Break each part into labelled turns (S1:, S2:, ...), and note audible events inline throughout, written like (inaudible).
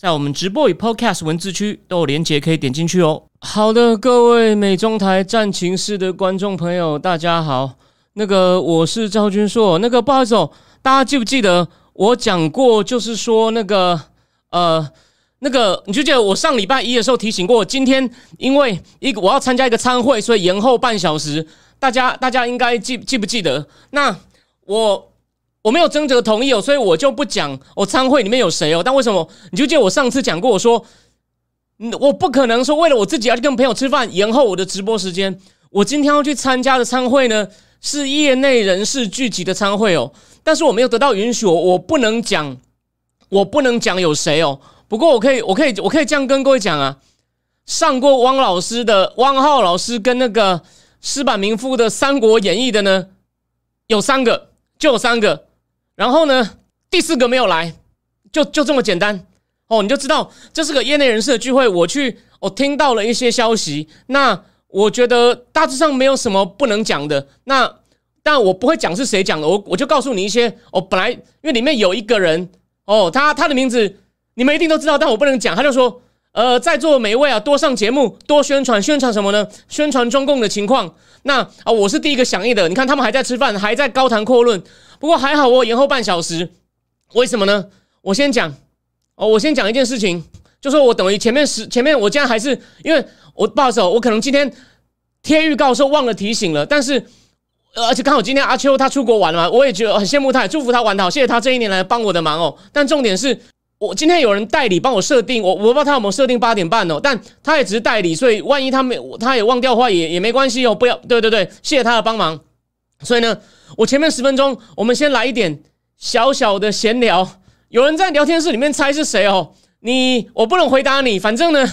S1: 在我们直播与 Podcast 文字区都有连接，可以点进去哦。好的，各位美中台战情室的观众朋友，大家好。那个我是赵君硕。那个不好意思哦，大家记不记得我讲过，就是说那个呃，那个你就记得我上礼拜一的时候提醒过，今天因为一个我要参加一个参会，所以延后半小时。大家大家应该记记不记得？那我。我没有征得同意哦，所以我就不讲我参会里面有谁哦。但为什么？你就记得我上次讲过，我说，我不可能说为了我自己要去跟朋友吃饭，延后我的直播时间。我今天要去参加的参会呢，是业内人士聚集的参会哦。但是我没有得到允许，我我不能讲，我不能讲有谁哦。不过我可以，我可以，我可以这样跟各位讲啊。上过汪老师的汪浩老师跟那个石板明夫的《三国演义》的呢，有三个，就有三个。然后呢，第四个没有来，就就这么简单哦，你就知道这是个业内人士的聚会。我去，我听到了一些消息，那我觉得大致上没有什么不能讲的。那但我不会讲是谁讲的，我我就告诉你一些。哦，本来因为里面有一个人哦，他他的名字你们一定都知道，但我不能讲。他就说，呃，在座每一位啊，多上节目，多宣传，宣传什么呢？宣传中共的情况。那啊，我是第一个响应的。你看他们还在吃饭，还在高谈阔论。不过还好，我延后半小时，为什么呢？我先讲哦，我先讲一件事情，就说我等于前面十前面，我竟然还是因为我不好意思，我可能今天贴预告的时候忘了提醒了，但是而且刚好今天阿秋他出国玩了嘛，我也觉得很羡慕他，也祝福他玩的好，谢谢他这一年来帮我的忙哦。但重点是我今天有人代理帮我设定，我我不知道他有没有设定八点半哦，但他也只是代理，所以万一他没他也忘掉的话，也也没关系哦，不要对对对，谢谢他的帮忙，所以呢。我前面十分钟，我们先来一点小小的闲聊。有人在聊天室里面猜是谁哦？你我不能回答你。反正呢，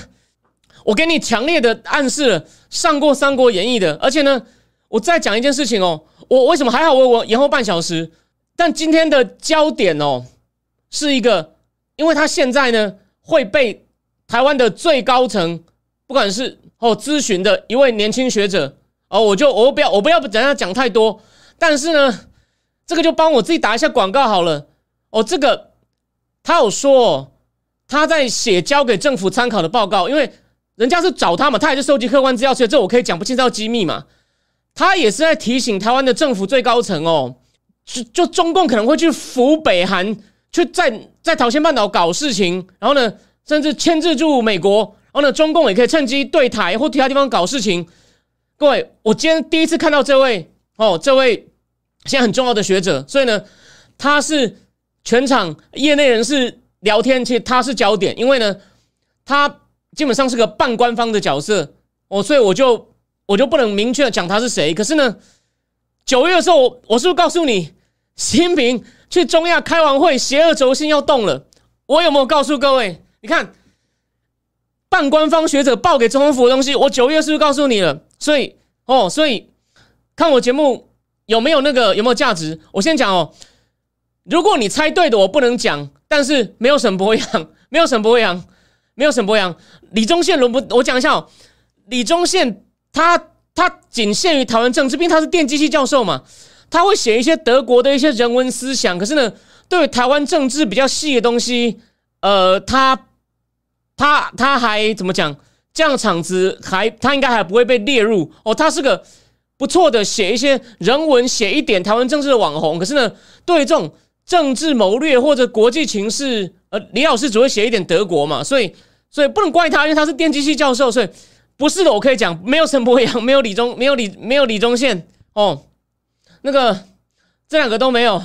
S1: 我给你强烈的暗示了，上过《三国演义》的。而且呢，我再讲一件事情哦。我为什么还好？我我延后半小时。但今天的焦点哦，是一个，因为他现在呢会被台湾的最高层，不管是哦咨询的一位年轻学者哦，我就我不要我不要等下讲太多。但是呢，这个就帮我自己打一下广告好了。哦，这个他有说哦他在写交给政府参考的报告，因为人家是找他嘛，他也是收集客观资料，所以这我可以讲不清楚机密嘛。他也是在提醒台湾的政府最高层哦，就就中共可能会去扶北韩，去在在朝鲜半岛搞事情，然后呢，甚至牵制住美国，然后呢，中共也可以趁机对台或其他地方搞事情。各位，我今天第一次看到这位。哦，这位现在很重要的学者，所以呢，他是全场业内人士聊天，其实他是焦点，因为呢，他基本上是个半官方的角色哦，所以我就我就不能明确讲他是谁。可是呢，九月的时候，我我是不是告诉你，习近平去中亚开完会，邪恶轴心要动了？我有没有告诉各位？你看，半官方学者报给总统府的东西，我九月是不是告诉你了？所以哦，所以。看我节目有没有那个有没有价值？我先讲哦。如果你猜对的，我不能讲。但是没有沈博阳，没有沈博阳，没有沈博阳。李宗宪轮不？我讲一下哦。李宗宪他他仅限于台湾政治，毕竟他是电机系教授嘛。他会写一些德国的一些人文思想，可是呢，对台湾政治比较细的东西，呃，他他他还怎么讲？这样场子还他应该还不会被列入哦。他是个。不错的，写一些人文，写一点台湾政治的网红。可是呢，对这种政治谋略或者国际情势，呃，李老师只会写一点德国嘛，所以，所以不能怪他，因为他是电机系教授，所以不是的。我可以讲，没有陈柏阳，没有李宗，没有李，没有李宗宪哦，那个这两个都没有。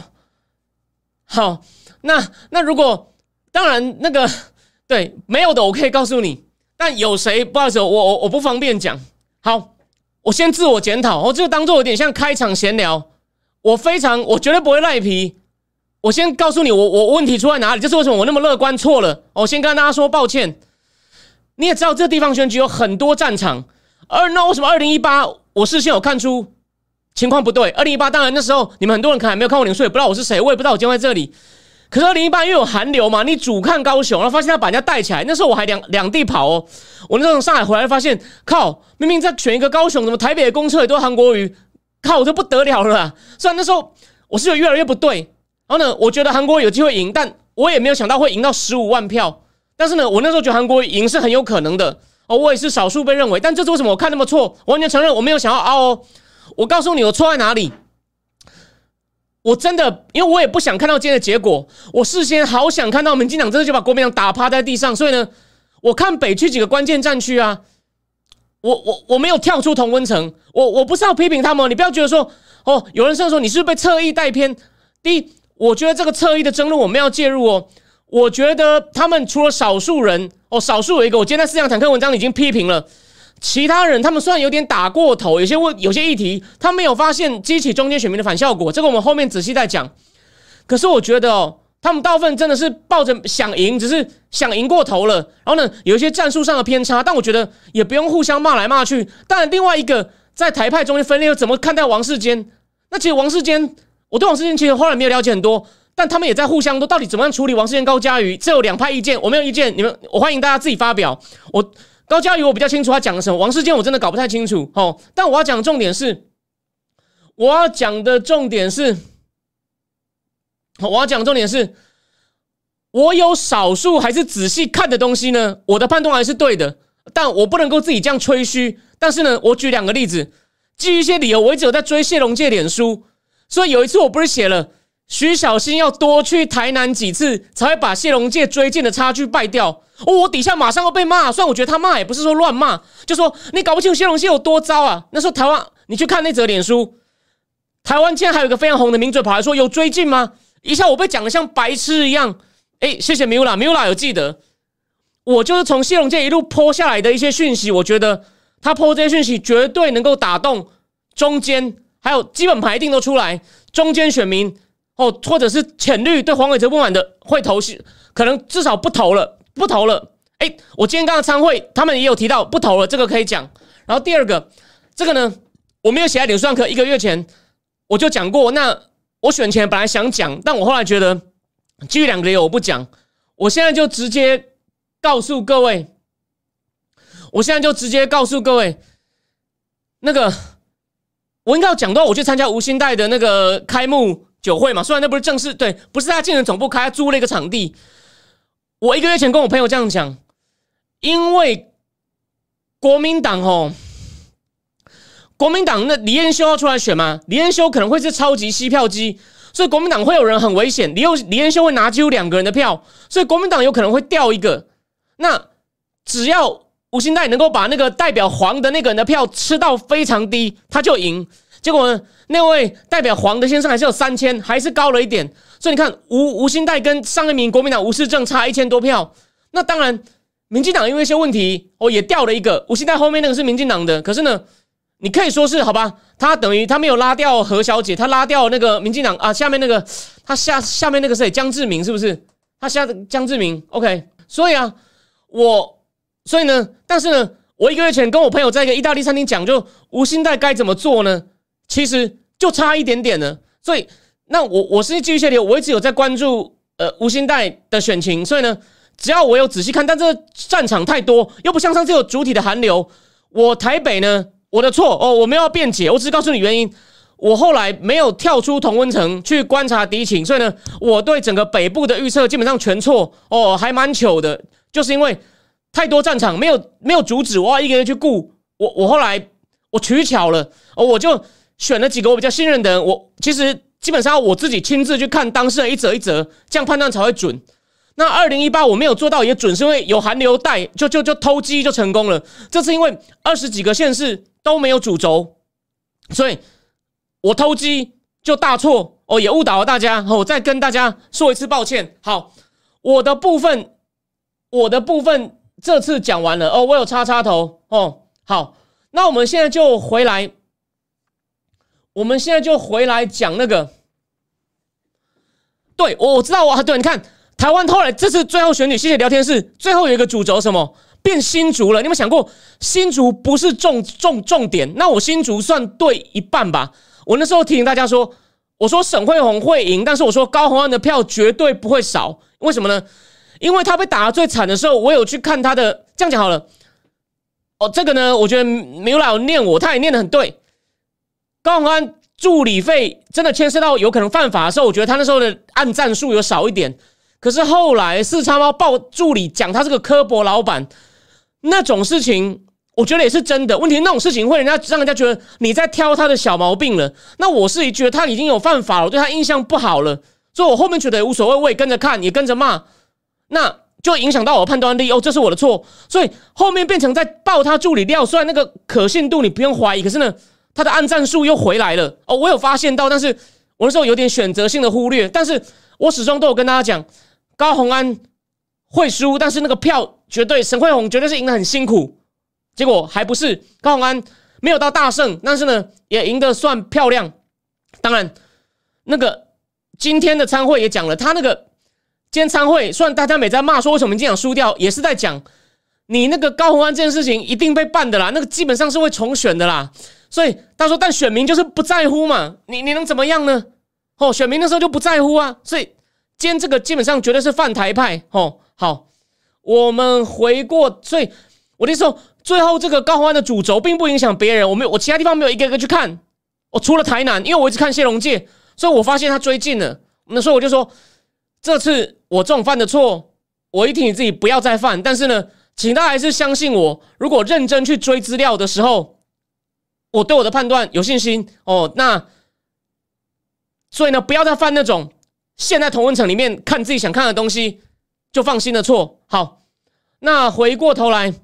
S1: 好，那那如果当然那个对没有的，我可以告诉你，但有谁不好意思，我我我不方便讲。好。我先自我检讨，我这个当做有点像开场闲聊。我非常，我绝对不会赖皮。我先告诉你，我我问题出在哪里，就是为什么我那么乐观错了。我先跟大家说抱歉。你也知道，这地方选举有很多战场，而那为什么二零一八我事先有看出情况不对。二零一八当然那时候你们很多人可能还没有看过林书，也不知道我是谁，我也不知道我今天在这里。可是二零一八因为有寒流嘛，你主看高雄，然后发现他把人家带起来。那时候我还两两地跑哦，我那时候从上海回来发现，靠，明明在选一个高雄，怎么台北的公车也都是韩国瑜，靠，我就不得了了。虽然那时候我是有越来越不对，然后呢，我觉得韩国有机会赢，但我也没有想到会赢到十五万票。但是呢，我那时候觉得韩国赢是很有可能的哦，我也是少数被认为。但这是为什么我看那么错？我完全承认我没有想要凹哦。我告诉你，我错在哪里。我真的，因为我也不想看到今天的结果。我事先好想看到民进党真的就把国民党打趴在地上，所以呢，我看北区几个关键战区啊，我我我没有跳出同温层。我我不是要批评他们，你不要觉得说哦，有人甚至说你是不是被侧翼带偏。第一，我觉得这个侧翼的争论我们要介入哦。我觉得他们除了少数人哦，少数有一个，我今天在思想坦克文章已经批评了。其他人他们虽然有点打过头，有些问有些议题，他没有发现激起中间选民的反效果，这个我们后面仔细再讲。可是我觉得哦，他们大部分真的是抱着想赢，只是想赢过头了。然后呢，有一些战术上的偏差，但我觉得也不用互相骂来骂去。但另外一个在台派中间分裂，又怎么看待王世坚？那其实王世坚，我对王世坚其实后来没有了解很多，但他们也在互相都到底怎么样处理王世坚、高嘉瑜，这有两派意见，我没有意见，你们我欢迎大家自己发表。我。高嘉瑜，我比较清楚他讲的什么。王世坚，我真的搞不太清楚。哦，但我要讲的重点是，我要讲的重点是，我要讲的重点是，我有少数还是仔细看的东西呢。我的判断还是对的，但我不能够自己这样吹嘘。但是呢，我举两个例子，基于一些理由，我一直有在追谢龙介脸书，所以有一次我不是写了。徐小新要多去台南几次，才会把谢龙介追进的差距败掉。哦，我底下马上要被骂。虽然我觉得他骂也不是说乱骂，就说你搞不清楚谢龙介有多糟啊。那时候台湾，你去看那则脸书，台湾竟然还有一个非常红的名嘴跑来说有追进吗？一下我被讲的像白痴一样。哎，谢谢米乌拉，米乌拉有记得，我就是从谢龙介一路泼下来的一些讯息，我觉得他泼这些讯息绝对能够打动中间，还有基本牌定都出来，中间选民。哦，或者是浅绿对黄伟哲不满的，会投是可能至少不投了，不投了。哎，我今天刚刚参会，他们也有提到不投了，这个可以讲。然后第二个，这个呢，我没有写在脸书上，可一个月前我就讲过。那我选前本来想讲，但我后来觉得基于两个理由我不讲。我现在就直接告诉各位，我现在就直接告诉各位，那个我应该要讲到我去参加吴兴代的那个开幕。酒会嘛，虽然那不是正式，对，不是他竞选总部开，租了一个场地。我一个月前跟我朋友这样讲，因为国民党哦，国民党那李彦修要出来选嘛，李彦修可能会是超级吸票机，所以国民党会有人很危险。李又李彦修会拿只有两个人的票，所以国民党有可能会掉一个。那只要吴兴代能够把那个代表黄的那个人的票吃到非常低，他就赢。结果呢？那位代表黄的先生还是有三千，还是高了一点。所以你看，吴吴新代跟上一名国民党吴世正差一千多票。那当然，民进党因为一些问题，哦，也掉了一个。吴新代后面那个是民进党的，可是呢，你可以说是好吧？他等于他没有拉掉何小姐，他拉掉那个民进党啊，下面那个他下下面那个谁江志明是不是？他下江志明，OK。所以啊，我所以呢，但是呢，我一个月前跟我朋友在一个意大利餐厅讲，就吴新代该怎么做呢？其实就差一点点呢，所以那我我是基于谢流，我一直有在关注呃吴兴代的选情，所以呢，只要我有仔细看，但这战场太多，又不像上次有主体的寒流。我台北呢，我的错哦，我没有辩解，我只是告诉你原因。我后来没有跳出同温层去观察敌情，所以呢，我对整个北部的预测基本上全错哦，还蛮糗的，就是因为太多战场没有没有阻止我要一个人去顾我，我后来我取巧了哦，我就。选了几个我比较信任的人，我其实基本上我自己亲自去看当事人一则一则，这样判断才会准。那二零一八我没有做到也准，是因为有寒流带，就就就偷鸡就成功了。这次因为二十几个县市都没有主轴，所以我偷鸡就大错哦，也误导了大家。我再跟大家说一次抱歉。好，我的部分，我的部分这次讲完了哦，我有插插头哦。好，那我们现在就回来。我们现在就回来讲那个，对我知道啊，对，你看台湾后来这次最后选举，谢谢聊天室最后有一个主轴什么？变新竹了。你有没有想过，新竹不是重重重点？那我新竹算对一半吧。我那时候提醒大家说，我说沈慧红会赢，但是我说高虹安的票绝对不会少。为什么呢？因为他被打的最惨的时候，我有去看他的。这样讲好了。哦，这个呢，我觉得没有老念我，他也念的很对。高虹安助理费真的牵涉到有可能犯法的时候，我觉得他那时候的按战术有少一点。可是后来四叉猫报助理讲他是个刻薄老板，那种事情，我觉得也是真的。问题那种事情会人家让人家觉得你在挑他的小毛病了。那我是觉得他已经有犯法了，我对他印象不好了，所以我后面觉得无所谓，我也跟着看，也跟着骂，那就影响到我的判断力。哦，这是我的错，所以后面变成在报他助理料，虽然那个可信度你不用怀疑，可是呢，他的暗战术又回来了。哦，我有发现到，但是我那时候有点选择性的忽略，但是我始终都有跟大家讲。高鸿安会输，但是那个票绝对沈惠红绝对是赢得很辛苦，结果还不是高鸿安没有到大胜，但是呢也赢得算漂亮。当然，那个今天的参会也讲了，他那个今天参会，虽然大家每在骂说为什么民进党输掉，也是在讲你那个高鸿安这件事情一定被办的啦，那个基本上是会重选的啦。所以他说，但选民就是不在乎嘛，你你能怎么样呢？哦，选民那时候就不在乎啊，所以。今天这个基本上绝对是犯台派哦。好，我们回过，所以我的说，最后这个高宏安的主轴并不影响别人。我没有，我其他地方没有一个一个去看。我除了台南，因为我一直看谢龙介，所以我发现他追进了。那所以我就说，这次我这种犯的错，我一提醒自己不要再犯。但是呢，请大家还是相信我。如果认真去追资料的时候，我对我的判断有信心哦。那所以呢，不要再犯那种。现在同温层里面看自己想看的东西就放心的错。好，那回过头来，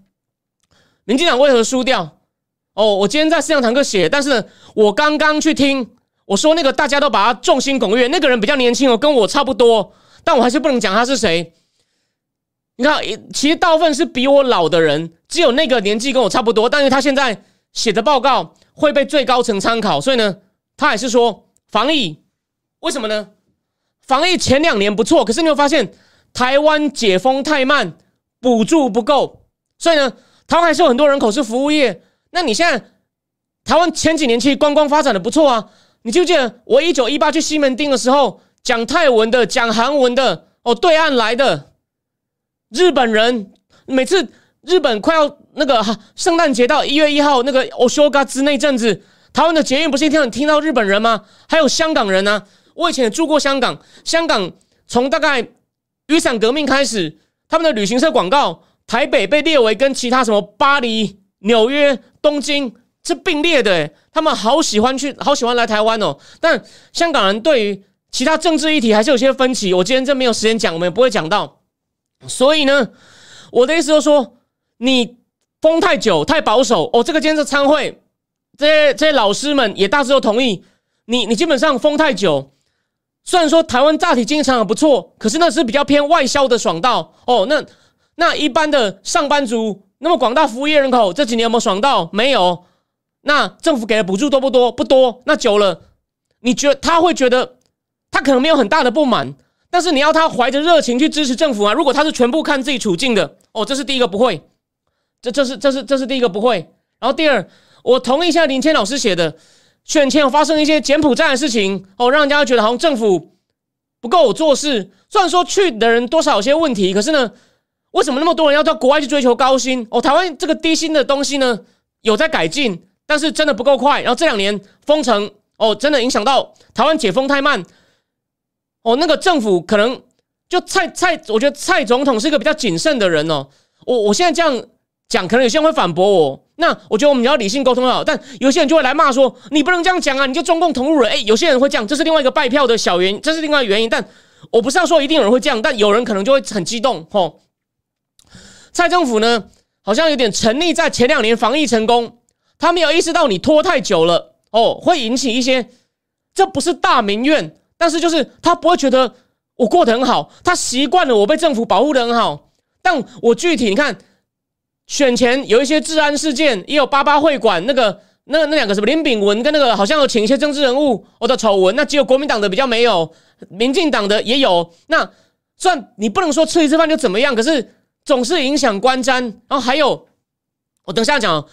S1: 民进党为何输掉？哦，我今天在思想堂课写，但是，我刚刚去听，我说那个大家都把他众星拱月，那个人比较年轻哦，跟我差不多，但我还是不能讲他是谁。你看，其实大部分是比我老的人，只有那个年纪跟我差不多，但是他现在写的报告会被最高层参考，所以呢，他还是说防疫，为什么呢？防疫前两年不错，可是你会发现台湾解封太慢，补助不够，所以呢，台湾还是有很多人口是服务业。那你现在台湾前几年其实观光发展的不错啊，你记不记得我一九一八去西门町的时候，讲泰文的、讲韩文的，哦，对岸来的日本人，每次日本快要那个哈圣诞节到一月一号那个欧休嘎兹那阵子，台湾的捷运不是一天听到日本人吗？还有香港人呢。我以前也住过香港，香港从大概雨伞革命开始，他们的旅行社广告，台北被列为跟其他什么巴黎、纽约、东京是并列的，他们好喜欢去，好喜欢来台湾哦。但香港人对于其他政治议题还是有些分歧，我今天真没有时间讲，我们也不会讲到。所以呢，我的意思就是说，你封太久、太保守哦。这个今天这参会，这些这些老师们也大致都同意，你你基本上封太久。虽然说台湾大体经济成长不错，可是那是比较偏外销的爽到哦。那那一般的上班族，那么广大服务业人口这几年有没有爽到？没有。那政府给的补助多不多？不多。那久了，你觉得他会觉得他可能没有很大的不满，但是你要他怀着热情去支持政府啊？如果他是全部看自己处境的，哦，这是第一个不会。这这是这是这是第一个不会。然后第二，我同意一下林谦老师写的。选前有发生一些柬埔寨的事情哦，让人家觉得好像政府不够做事。虽然说去的人多少有些问题，可是呢，为什么那么多人要到国外去追求高薪？哦，台湾这个低薪的东西呢，有在改进，但是真的不够快。然后这两年封城哦，真的影响到台湾解封太慢。哦，那个政府可能就蔡蔡，我觉得蔡总统是一个比较谨慎的人哦。我我现在这样讲，可能有些人会反驳我。那我觉得我们要理性沟通好，但有些人就会来骂说你不能这样讲啊，你就中共同路人。哎，有些人会这样，这是另外一个拜票的小原因，这是另外原因。但我不是要说一定有人会这样，但有人可能就会很激动。吼，蔡政府呢，好像有点沉溺在前两年防疫成功，他没有意识到你拖太久了哦，会引起一些，这不是大民怨，但是就是他不会觉得我过得很好，他习惯了我被政府保护的很好，但我具体你看。选前有一些治安事件，也有八八会馆那个、那那两个什么林炳文跟那个好像有请一些政治人物我的丑闻，那只有国民党的比较没有，民进党的也有。那算你不能说吃一次饭就怎么样，可是总是影响观瞻。然后还有，我等下讲，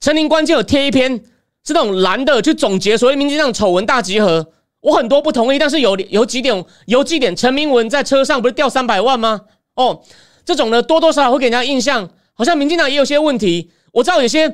S1: 陈林关键有贴一篇是那种蓝的去总结所谓民进党丑闻大集合。我很多不同意，但是有有几点，有几点，陈明文在车上不是掉三百万吗？哦，这种呢多多少少会给人家印象，好像民进党也有些问题。我知道有些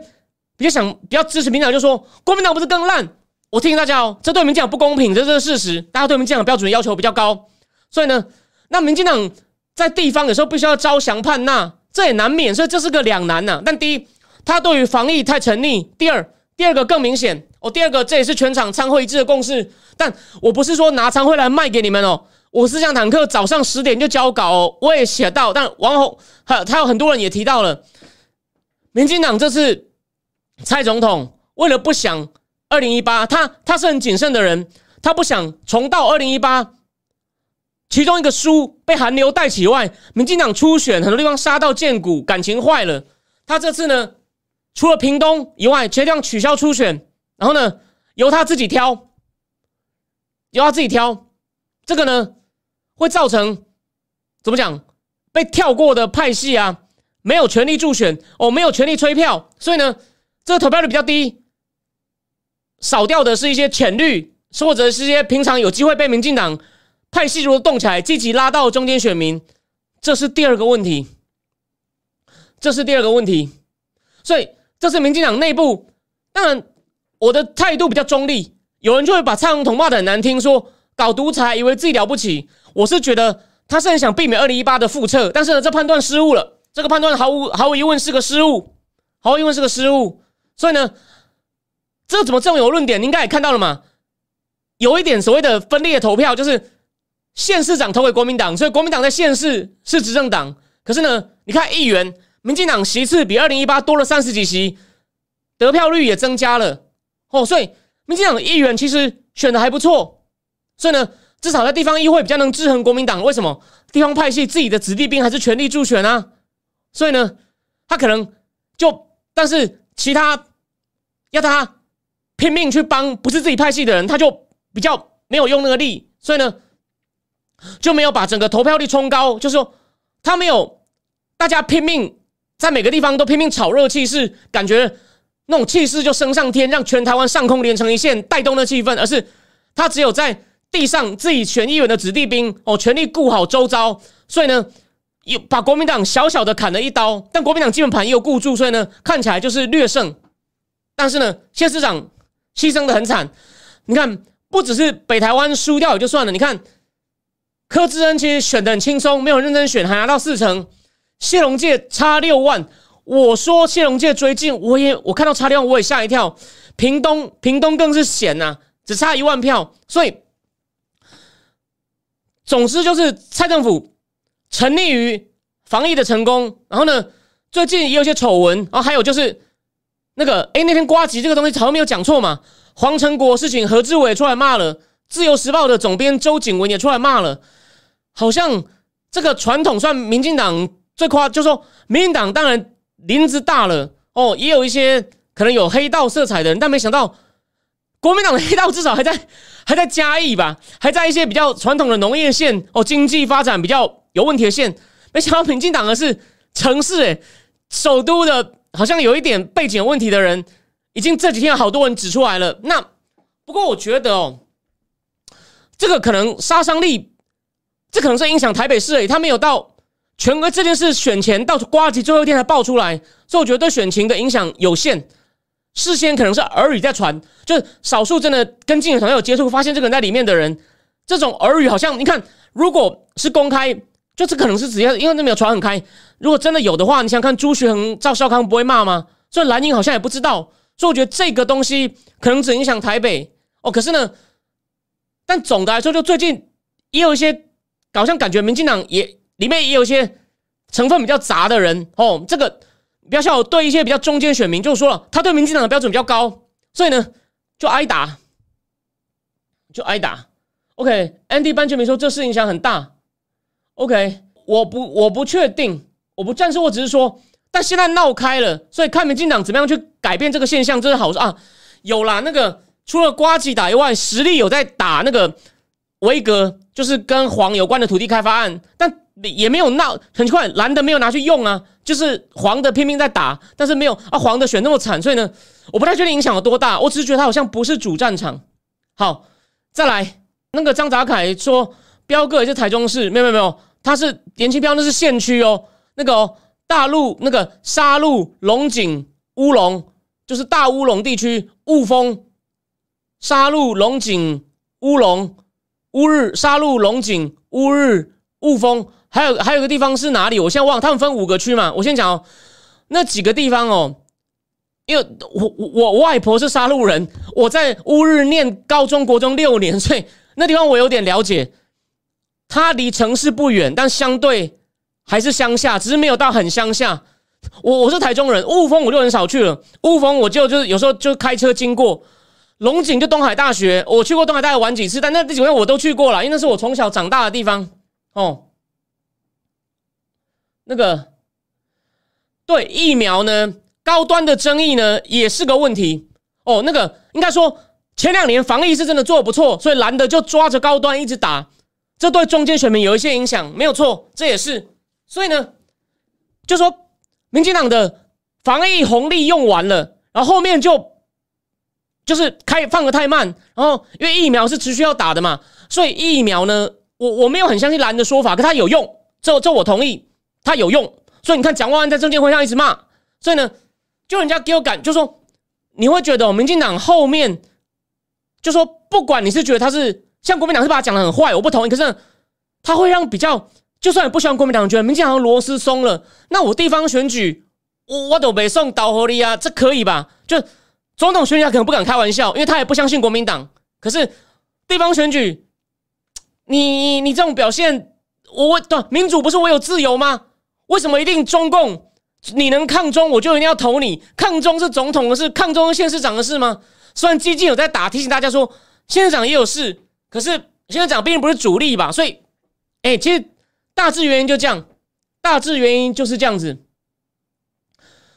S1: 比较想比较支持民进党，就说国民党不是更烂。我提醒大家哦，这对民进党不公平，这是事实。大家对民进党标准要求比较高，所以呢，那民进党在地方有时候必须要招降叛纳，这也难免，所以这是个两难呐。但第一，他对于防疫太沉溺；第二，第二个更明显。哦，第二个，这也是全场参会一致的共识。但我不是说拿参会来卖给你们哦，我是讲坦克早上十点就交稿，哦，我也写到。但王宏还有他有很多人也提到了，民进党这次蔡总统为了不想二零一八，他他是很谨慎的人，他不想重蹈二零一八，其中一个输被韩流带起外，民进党初选很多地方杀到见骨，感情坏了。他这次呢，除了屏东以外，决定取消初选。然后呢，由他自己挑，由他自己挑，这个呢会造成怎么讲？被跳过的派系啊，没有权利助选哦，没有权利催票，所以呢，这个投票率比较低，少掉的是一些浅绿，或者是一些平常有机会被民进党派系如果动起来，积极拉到中间选民，这是第二个问题，这是第二个问题，所以这是民进党内部，当然。我的态度比较中立，有人就会把蔡总统骂的很难听，说搞独裁，以为自己了不起。我是觉得他是很想避免二零一八的复测，但是呢，这判断失误了。这个判断毫无毫无疑问是个失误，毫无疑问是个失误。所以呢，这怎么这么有论点？你应该也看到了嘛？有一点所谓的分裂投票，就是县市长投给国民党，所以国民党在县市是执政党。可是呢，你看议员，民进党席次比二零一八多了三十几席，得票率也增加了。哦，所以民进党的议员其实选的还不错，所以呢，至少在地方议会比较能制衡国民党。为什么？地方派系自己的子弟兵还是全力助选啊？所以呢，他可能就，但是其他要他拼命去帮不是自己派系的人，他就比较没有用那个力，所以呢，就没有把整个投票率冲高。就是说，他没有大家拼命在每个地方都拼命炒热气势，感觉。那种气势就升上天，让全台湾上空连成一线，带动的气氛。而是他只有在地上自己选议员的子弟兵哦，全力顾好周遭。所以呢，有把国民党小小的砍了一刀，但国民党基本盘也有顾住，所以呢，看起来就是略胜。但是呢，谢市长牺牲的很惨。你看，不只是北台湾输掉也就算了，你看柯志恩其实选的很轻松，没有认真选，还拿到四成。谢龙介差六万。我说谢龙介追进，我也我看到差六万，我也吓一跳。屏东屏东更是险呐，只差一万票。所以，总之就是蔡政府沉溺于防疫的成功。然后呢，最近也有些丑闻。然后还有就是那个，哎，那天瓜吉这个东西好像没有讲错嘛。黄成国事情，何志伟出来骂了，《自由时报》的总编周景文也出来骂了。好像这个传统算民进党最夸，就说民进党当然。林子大了哦，也有一些可能有黑道色彩的人，但没想到国民党的黑道至少还在 (laughs) 还在嘉义吧，还在一些比较传统的农业县哦，经济发展比较有问题的县。没想到民进党的是城市诶，首都的，好像有一点背景问题的人，已经这几天好多人指出来了。那不过我觉得哦，这个可能杀伤力，这可能是影响台北市诶，他没有到。全国这件事选前到瓜吉最后一天才爆出来，所以我觉得对选情的影响有限。事先可能是耳语在传，就是少数真的跟竞选团队有接触，发现这个人在里面的人，这种耳语好像你看，如果是公开，就这可能是直接，因为那没有传很开。如果真的有的话，你想看朱学恒、赵少康不会骂吗？所以蓝营好像也不知道，所以我觉得这个东西可能只影响台北哦。可是呢，但总的来说，就最近也有一些，好像感觉民进党也。里面也有一些成分比较杂的人哦，这个不要像我对一些比较中间选民就说了，他对民进党的标准比较高，所以呢就挨打，就挨打。OK，Andy 班全民说这事影响很大。OK，我不我不确定，我不但是我只是说，但现在闹开了，所以看民进党怎么样去改变这个现象，这是好事啊。有啦，那个除了瓜吉打以外，实力有在打那个维格，就是跟黄有关的土地开发案，但。也没有闹，很奇怪，蓝的没有拿去用啊，就是黄的拼命在打，但是没有啊，黄的选那么惨，所以呢，我不太确定影响有多大，我只是觉得他好像不是主战场。好，再来那个张泽凯说，彪哥也是台中市，没有没有没有，他是延庆彪，那是县区哦，那个大陆那个沙鹿龙井乌龙，就是大乌龙地区雾峰沙鹿龙井乌龙乌日沙鹿龙井乌日雾峰，还有还有个地方是哪里？我现在忘了，他们分五个区嘛，我先讲哦，那几个地方哦。因为我我我外婆是杀戮人，我在乌日念高中国中六年，所以那地方我有点了解。它离城市不远，但相对还是乡下，只是没有到很乡下。我我是台中人，雾峰我就很少去了。雾峰我就就是有时候就开车经过。龙井就东海大学，我去过东海大学玩几次，但那几个我都去过了，因为那是我从小长大的地方。哦，那个对疫苗呢？高端的争议呢，也是个问题哦。那个应该说，前两年防疫是真的做的不错，所以蓝的就抓着高端一直打，这对中间选民有一些影响，没有错，这也是。所以呢，就说民进党的防疫红利用完了，然后后面就就是开放的太慢，然后因为疫苗是持续要打的嘛，所以疫苗呢，我我没有很相信蓝的说法，可它有用，这这我同意，他有用。所以你看，蒋万安在证监会上一直骂，所以呢。就人家给我感，就说你会觉得民进党后面，就说不管你是觉得他是像国民党是把他讲的很坏，我不同意。可是他会让比较，就算你不喜欢国民党，觉得民进党螺丝松了，那我地方选举我我都没送导火力啊，这可以吧？就总统选举他可能不敢开玩笑，因为他也不相信国民党。可是地方选举，你你这种表现，我对民主不是我有自由吗？为什么一定中共？你能抗中，我就一定要投你。抗中是总统的事，抗中是县市长的事吗？虽然基金有在打，提醒大家说县市长也有事，可是县市长毕竟不是主力吧？所以，哎，其实大致原因就这样，大致原因就是这样子。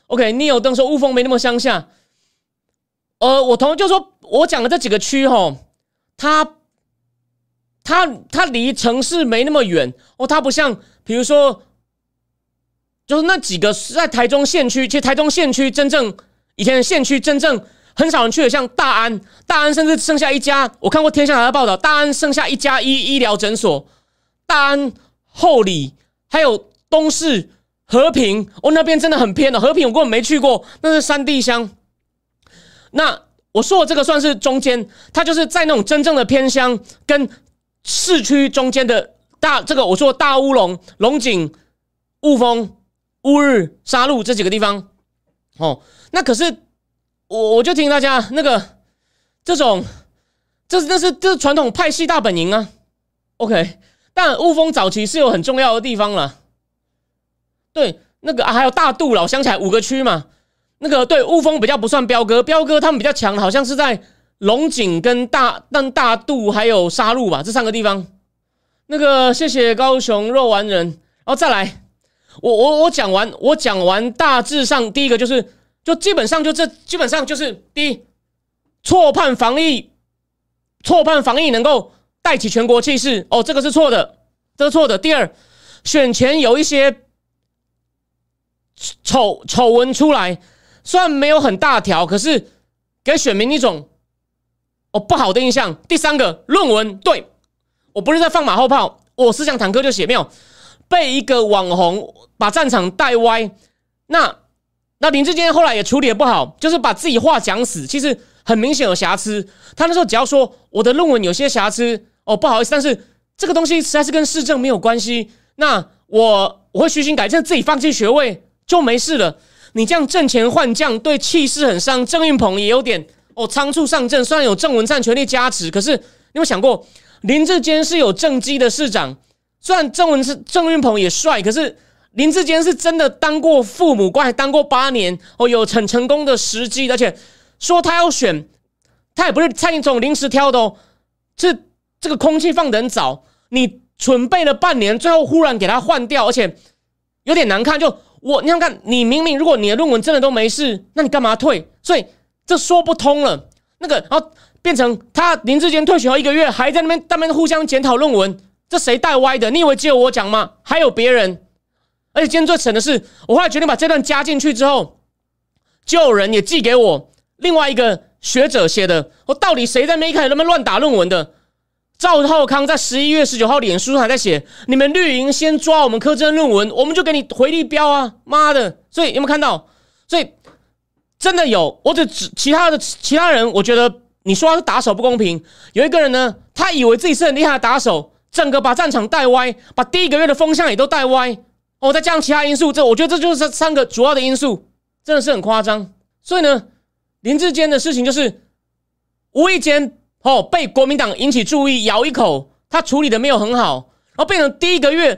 S1: OK，你有登说雾峰没那么乡下，呃，我同就说我讲的这几个区吼，它它它离城市没那么远哦，它不像比如说。就是那几个是在台中县区，其实台中县区真正以前的县区真正很少人去的，像大安，大安甚至剩下一家。我看过天下台的报道，大安剩下一家医医疗诊所。大安后里还有东市和平，哦，那边真的很偏的。和平我根本没去过，那是山地乡。那我说的这个算是中间，它就是在那种真正的偏乡跟市区中间的大这个，我说大乌龙、龙井、雾峰。乌日、沙鹿这几个地方，哦，那可是我我就提醒大家，那个这种，这是这是这是传统派系大本营啊。OK，但雾峰早期是有很重要的地方了。对，那个啊，还有大肚了，我想起来五个区嘛。那个对雾峰比较不算彪哥，彪哥他们比较强，好像是在龙井跟大但大肚还有沙鹿吧，这三个地方。那个谢谢高雄肉丸人，然后再来。我我我讲完，我讲完大致上第一个就是，就基本上就这基本上就是第一，错判防疫，错判防疫能够带起全国气势，哦，这个是错的，这是错的。第二，选前有一些丑丑闻出来，虽然没有很大条，可是给选民一种哦不好的印象。第三个，论文对我不是在放马后炮，我思想坦克就写没有。被一个网红把战场带歪，那那林志坚后来也处理的不好，就是把自己话讲死，其实很明显有瑕疵。他那时候只要说我的论文有些瑕疵，哦不好意思，但是这个东西实在是跟市政没有关系，那我我会虚心改正，自己放弃学位就没事了。你这样挣钱换将，对气势很伤。郑运鹏也有点哦仓促上阵，虽然有郑文灿全力加持，可是你有想过林志坚是有政绩的市长？虽然郑文是郑运鹏也帅，可是林志坚是真的当过父母官，还当过八年哦，有很成功的时机，而且说他要选，他也不是蔡英总临时挑的哦，是这个空气放得很早，你准备了半年，最后忽然给他换掉，而且有点难看。就我你想看，你明明如果你的论文真的都没事，那你干嘛退？所以这说不通了。那个然后变成他林志坚退学后一个月，还在那边那边互相检讨论文。
S2: 这谁带歪的？你以为只有我讲吗？还有别人。而且今天最蠢的是，我后来决定把这段加进去之后，就有人也寄给我另外一个学者写的。我到底谁在那一开始那么乱打论文的？赵浩康在十一月十九号脸书上还在写：“你们绿营先抓我们科真论文，我们就给你回力标啊！”妈的！所以有没有看到？所以真的有，我只只其他的其他人，我觉得你说他是打手不公平。有一个人呢，他以为自己是很厉害的打手，整个把战场带歪，把第一个月的风向也都带歪。哦，再加上其他因素，这我觉得这就是三个主要的因素，真的是很夸张。所以呢，林志坚的事情就是无意间哦被国民党引起注意，咬一口，他处理的没有很好，然后变成第一个月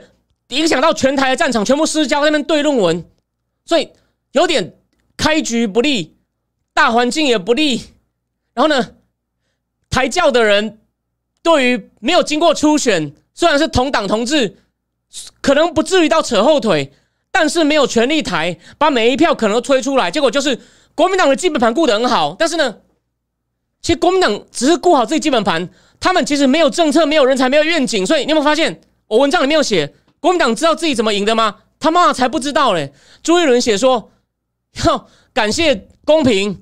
S2: 影响到全台的战场全部失焦，在那边对论文，所以有点开局不利，大环境也不利。然后呢，抬轿的人对于没有经过初选，虽然是同党同志。可能不至于到扯后腿，但是没有权力抬，把每一票可能都推出来，结果就是国民党的基本盘顾得很好，但是呢，其实国民党只是顾好自己基本盘，他们其实没有政策、没有人才、没有愿景，所以你有没有发现我文章里面有写，国民党知道自己怎么赢的吗？他妈才不知道嘞！朱一伦写说要感谢公平，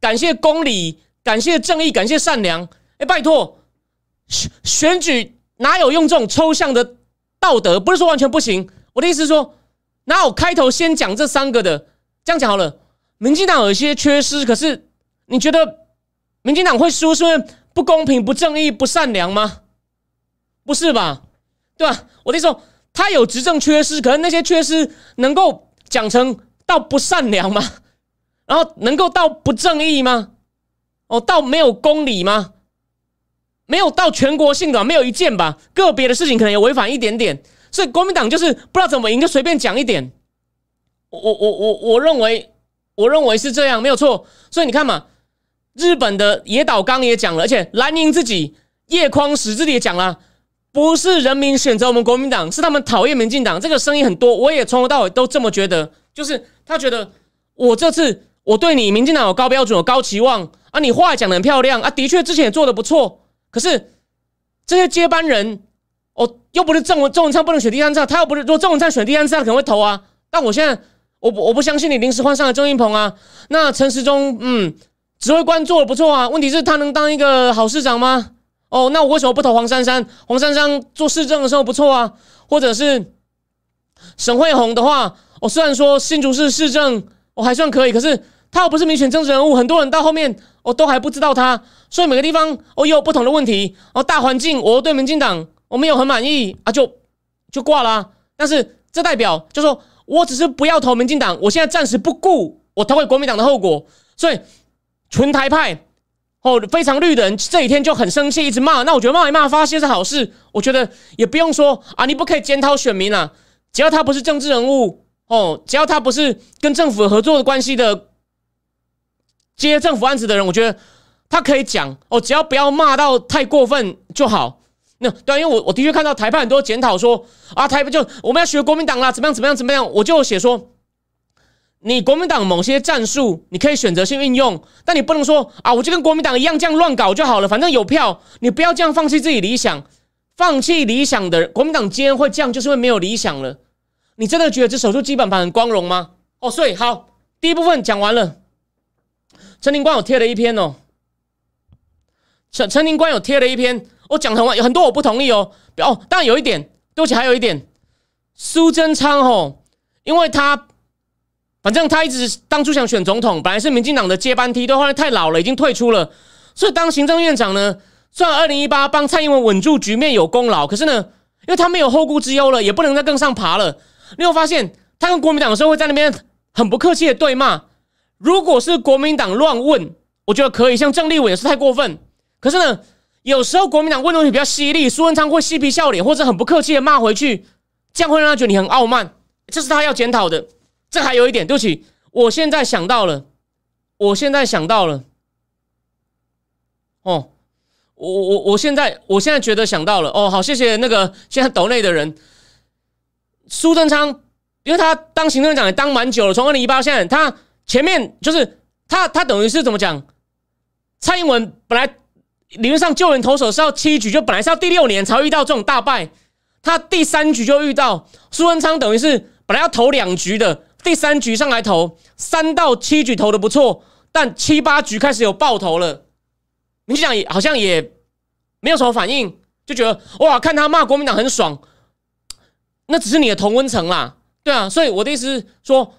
S2: 感谢公理，感谢正义，感谢善良。哎，拜托，选选举哪有用这种抽象的？道德不是说完全不行，我的意思是说，哪有开头先讲这三个的？这样讲好了，民进党有一些缺失，可是你觉得民进党会输是因为不公平、不正义、不善良吗？不是吧？对吧？我的意思说，他有执政缺失，可是那些缺失能够讲成到不善良吗？然后能够到不正义吗？哦，到没有公理吗？没有到全国性的，没有一件吧，个别的事情可能也违反一点点，所以国民党就是不知道怎么赢，就随便讲一点。我我我我认为，我认为是这样，没有错。所以你看嘛，日本的野岛刚也讲了，而且蓝营自己叶匡时自己也讲了，不是人民选择我们国民党，是他们讨厌民进党。这个声音很多，我也从头到尾都这么觉得，就是他觉得我这次我对你民进党有高标准、有高期望啊，你话讲的很漂亮啊，的确之前也做的不错。可是这些接班人，哦，又不是郑文郑文灿不能选第三次，他又不是，如果郑文灿选第三次，他可能会投啊。但我现在，我我不相信你临时换上了郑英鹏啊。那陈时中，嗯，指挥官做的不错啊。问题是，他能当一个好市长吗？哦，那我为什么不投黄珊珊？黄珊珊做市政的时候不错啊。或者是沈惠红的话，我虽然说新竹市市政我还算可以，可是他又不是民选政治人物，很多人到后面。哦都还不知道他，所以每个地方哦也有不同的问题哦。大环境我对民进党我没有很满意啊，就就挂了。但是这代表就说我只是不要投民进党，我现在暂时不顾我投给国民党的后果。所以纯台派哦非常绿的人这几天就很生气，一直骂。那我觉得骂一骂发泄是好事，我觉得也不用说啊，你不可以检讨选民啊，只要他不是政治人物哦，只要他不是跟政府合作的关系的。接政府案子的人，我觉得他可以讲哦，只要不要骂到太过分就好。那对，因为我我的确看到台派很多检讨说啊，台就我们要学国民党啦，怎么样怎么样怎么样，我就写说，你国民党某些战术你可以选择性运用，但你不能说啊，我就跟国民党一样这样乱搞就好了，反正有票，你不要这样放弃自己理想，放弃理想的国民党今天会这样，就是因为没有理想了。你真的觉得这手术基本盘很光荣吗？哦，所以好，第一部分讲完了。陈林官有贴了一篇哦，陈陈林官有贴了一篇，我讲很完，有很多我不同意哦。哦，当然有一点，对不起，还有一点，苏贞昌吼，因为他反正他一直当初想选总统，本来是民进党的接班梯队，后来太老了，已经退出了，所以当行政院长呢，虽然二零一八帮蔡英文稳住局面有功劳，可是呢，因为他没有后顾之忧了，也不能再更上爬了。你有发现，他跟国民党的时候会在那边很不客气的对骂。如果是国民党乱问，我觉得可以，像郑立伟也是太过分。可是呢，有时候国民党问东西比较犀利，苏文昌会嬉皮笑脸，或者很不客气的骂回去，这样会让他觉得你很傲慢，这是他要检讨的。这还有一点，对不起，我现在想到了，我现在想到了，哦，我我我现在我现在觉得想到了，哦，好，谢谢那个现在岛内的人，苏贞昌，因为他当行政长也当蛮久了，从二零一八现在他。前面就是他，他等于是怎么讲？蔡英文本来理论上救援投手是要七局，就本来是要第六年才会遇到这种大败，他第三局就遇到苏文昌，等于是本来要投两局的，第三局上来投三到七局投的不错，但七八局开始有爆头了，民进党也好像也没有什么反应，就觉得哇，看他骂国民党很爽，那只是你的同温层啦，对啊，所以我的意思是说，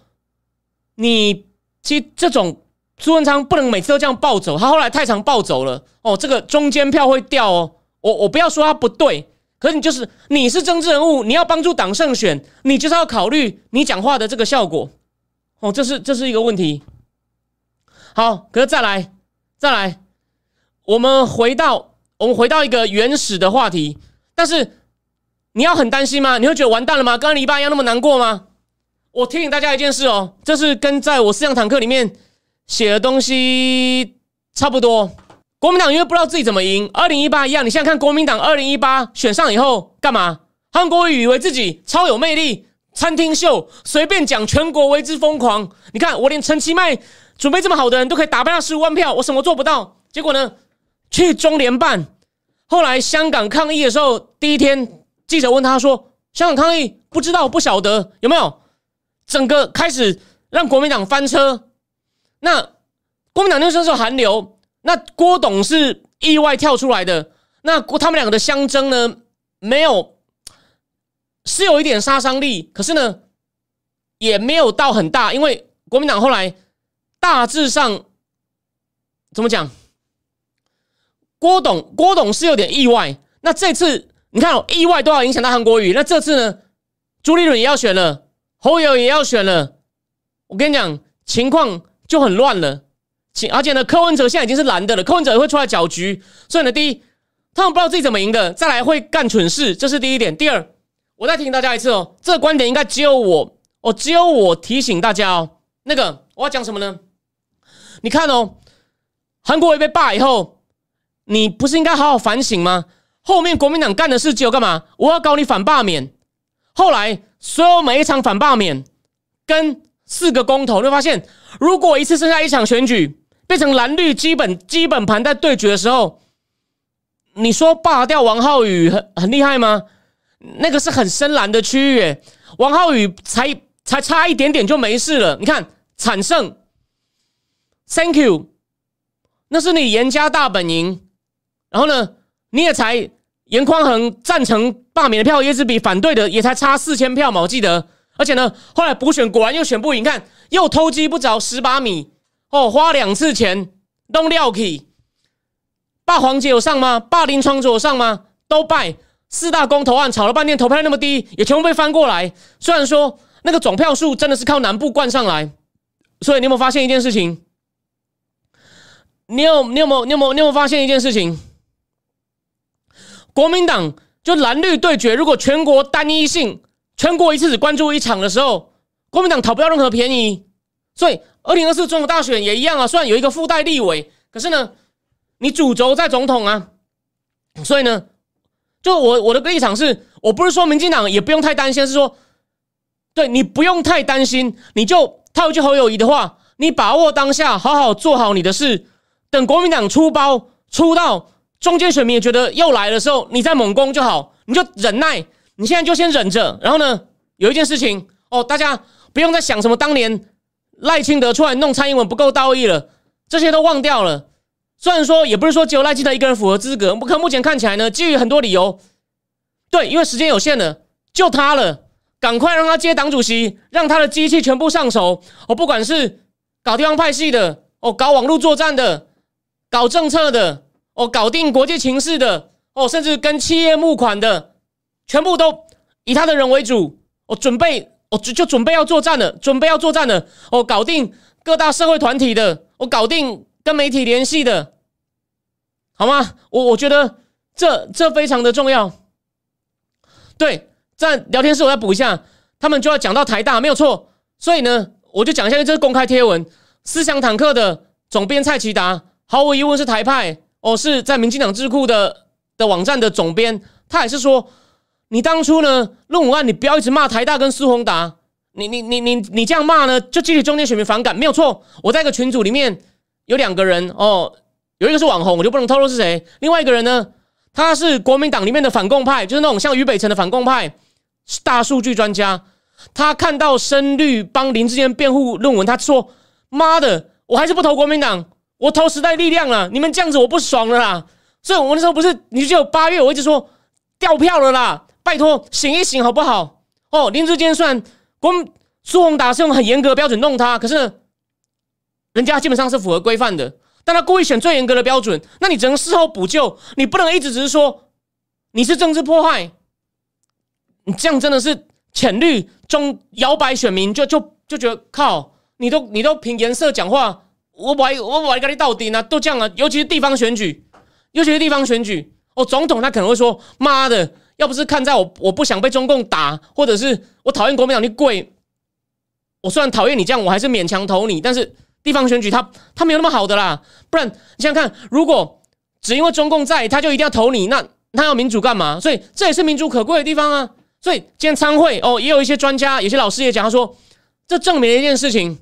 S2: 你其实这种。苏文昌不能每次都这样暴走，他后来太常暴走了哦，这个中间票会掉哦。我我不要说他不对，可是你就是你是政治人物，你要帮助党胜选，你就是要考虑你讲话的这个效果哦，这是这是一个问题。好，可是再来再来，我们回到我们回到一个原始的话题，但是你要很担心吗？你会觉得完蛋了吗？跟黎巴一样那么难过吗？我提醒大家一件事哦，这是跟在我思想坦克里面。写的东西差不多，国民党因为不知道自己怎么赢，二零一八一样。你现在看国民党二零一八选上以后干嘛？韩国瑜以为自己超有魅力，餐厅秀随便讲，全国为之疯狂。你看我连陈其迈准备这么好的人都可以打败他十五万票，我什么做不到？结果呢？去中联办，后来香港抗议的时候，第一天记者问他说：“香港抗议不知道不晓得有没有？”整个开始让国民党翻车。那国民党那时候是韩流，那郭董是意外跳出来的。那他们两个的相争呢，没有是有一点杀伤力，可是呢，也没有到很大，因为国民党后来大致上怎么讲？郭董郭董是有点意外。那这次你看，意外都要影响到韩国瑜。那这次呢，朱立伦也要选了，侯友也要选了。我跟你讲，情况。就很乱了，而且呢，柯文哲现在已经是蓝的了，柯文哲也会出来搅局。所以呢，第一，他们不知道自己怎么赢的，再来会干蠢事，这是第一点。第二，我再提醒大家一次哦，这个观点应该只有我，哦，只有我提醒大家哦。那个我要讲什么呢？你看哦，韩国瑜被罢以后，你不是应该好好反省吗？后面国民党干的事只有干嘛？我要搞你反罢免。后来所有每一场反罢免跟。四个公投，你会发现，如果一次剩下一场选举变成蓝绿基本基本盘在对决的时候，你说罢掉王浩宇很很厉害吗？那个是很深蓝的区域，王浩宇才才差一点点就没事了。你看惨胜，Thank you，那是你严家大本营。然后呢，你也才严匡衡赞成罢免的票也只比反对的也才差四千票嘛，我记得。而且呢，后来补选果然又选不赢，看又偷鸡不着蚀把米哦，花两次钱都撂起。霸黄杰有上吗？霸林床有上吗？都败。四大公投案吵了半天，投票那么低，也全部被翻过来。虽然说那个总票数真的是靠南部灌上来，所以你有没有发现一件事情？你有你有没有你有没有你有没有发现一件事情？国民党就蓝绿对决，如果全国单一性。全国一次只关注一场的时候，国民党讨不到任何便宜，所以二零二四总统大选也一样啊。虽然有一个附带立委，可是呢，你主轴在总统啊，所以呢，就我我的立场是，我不是说民进党也不用太担心，是说，对你不用太担心，你就套一句侯友谊的话，你把握当下，好好做好你的事，等国民党出包出到中间选民也觉得又来的时候，你再猛攻就好，你就忍耐。你现在就先忍着，然后呢，有一件事情哦，大家不用再想什么当年赖清德出来弄蔡英文不够道义了，这些都忘掉了。虽然说也不是说只有赖清德一个人符合资格，不可目前看起来呢，基于很多理由，对，因为时间有限了，就他了，赶快让他接党主席，让他的机器全部上手。哦，不管是搞地方派系的，哦，搞网络作战的，搞政策的，哦，搞定国际情势的，哦，甚至跟企业募款的。全部都以他的人为主，我准备，我就就准备要作战了，准备要作战了。我搞定各大社会团体的，我搞定跟媒体联系的，好吗？我我觉得这这非常的重要。对，在聊天室我再补一下，他们就要讲到台大，没有错。所以呢，我就讲一下，这是公开贴文，思想坦克的总编蔡奇达，毫无疑问是台派，哦，是在民进党智库的的网站的总编，他也是说。你当初呢？论文案你不要一直骂台大跟苏宏达，你你你你你这样骂呢，就激起中间选民反感，没有错。我在一个群组里面有两个人哦，有一个是网红，我就不能透露是谁。另外一个人呢，他是国民党里面的反共派，就是那种像俞北辰的反共派，大数据专家。他看到深绿帮林志坚辩护论文，他说：“妈的，我还是不投国民党，我投时代力量了。你们这样子我不爽了啦。”所以，我那时候不是，你就有八月我一直说掉票了啦，拜托醒一醒好不好？哦，林志坚算国苏宏达是用很严格的标准弄他，可是人家基本上是符合规范的，但他故意选最严格的标准，那你只能事后补救，你不能一直只是说你是政治迫害，你这样真的是浅绿中摇摆选民，就就就觉得靠，你都你都凭颜色讲话，我我我我跟你到底呢，都这样啊，尤其是地方选举。尤其是地方选举，哦，总统他可能会说：“妈的，要不是看在我我不想被中共打，或者是我讨厌国民党，你跪。我虽然讨厌你这样，我还是勉强投你。但是地方选举他他没有那么好的啦，不然你想想看，如果只因为中共在，他就一定要投你，那他要民主干嘛？所以这也是民主可贵的地方啊。所以今天参会哦，也有一些专家、有些老师也讲，他说这证明了一件事情：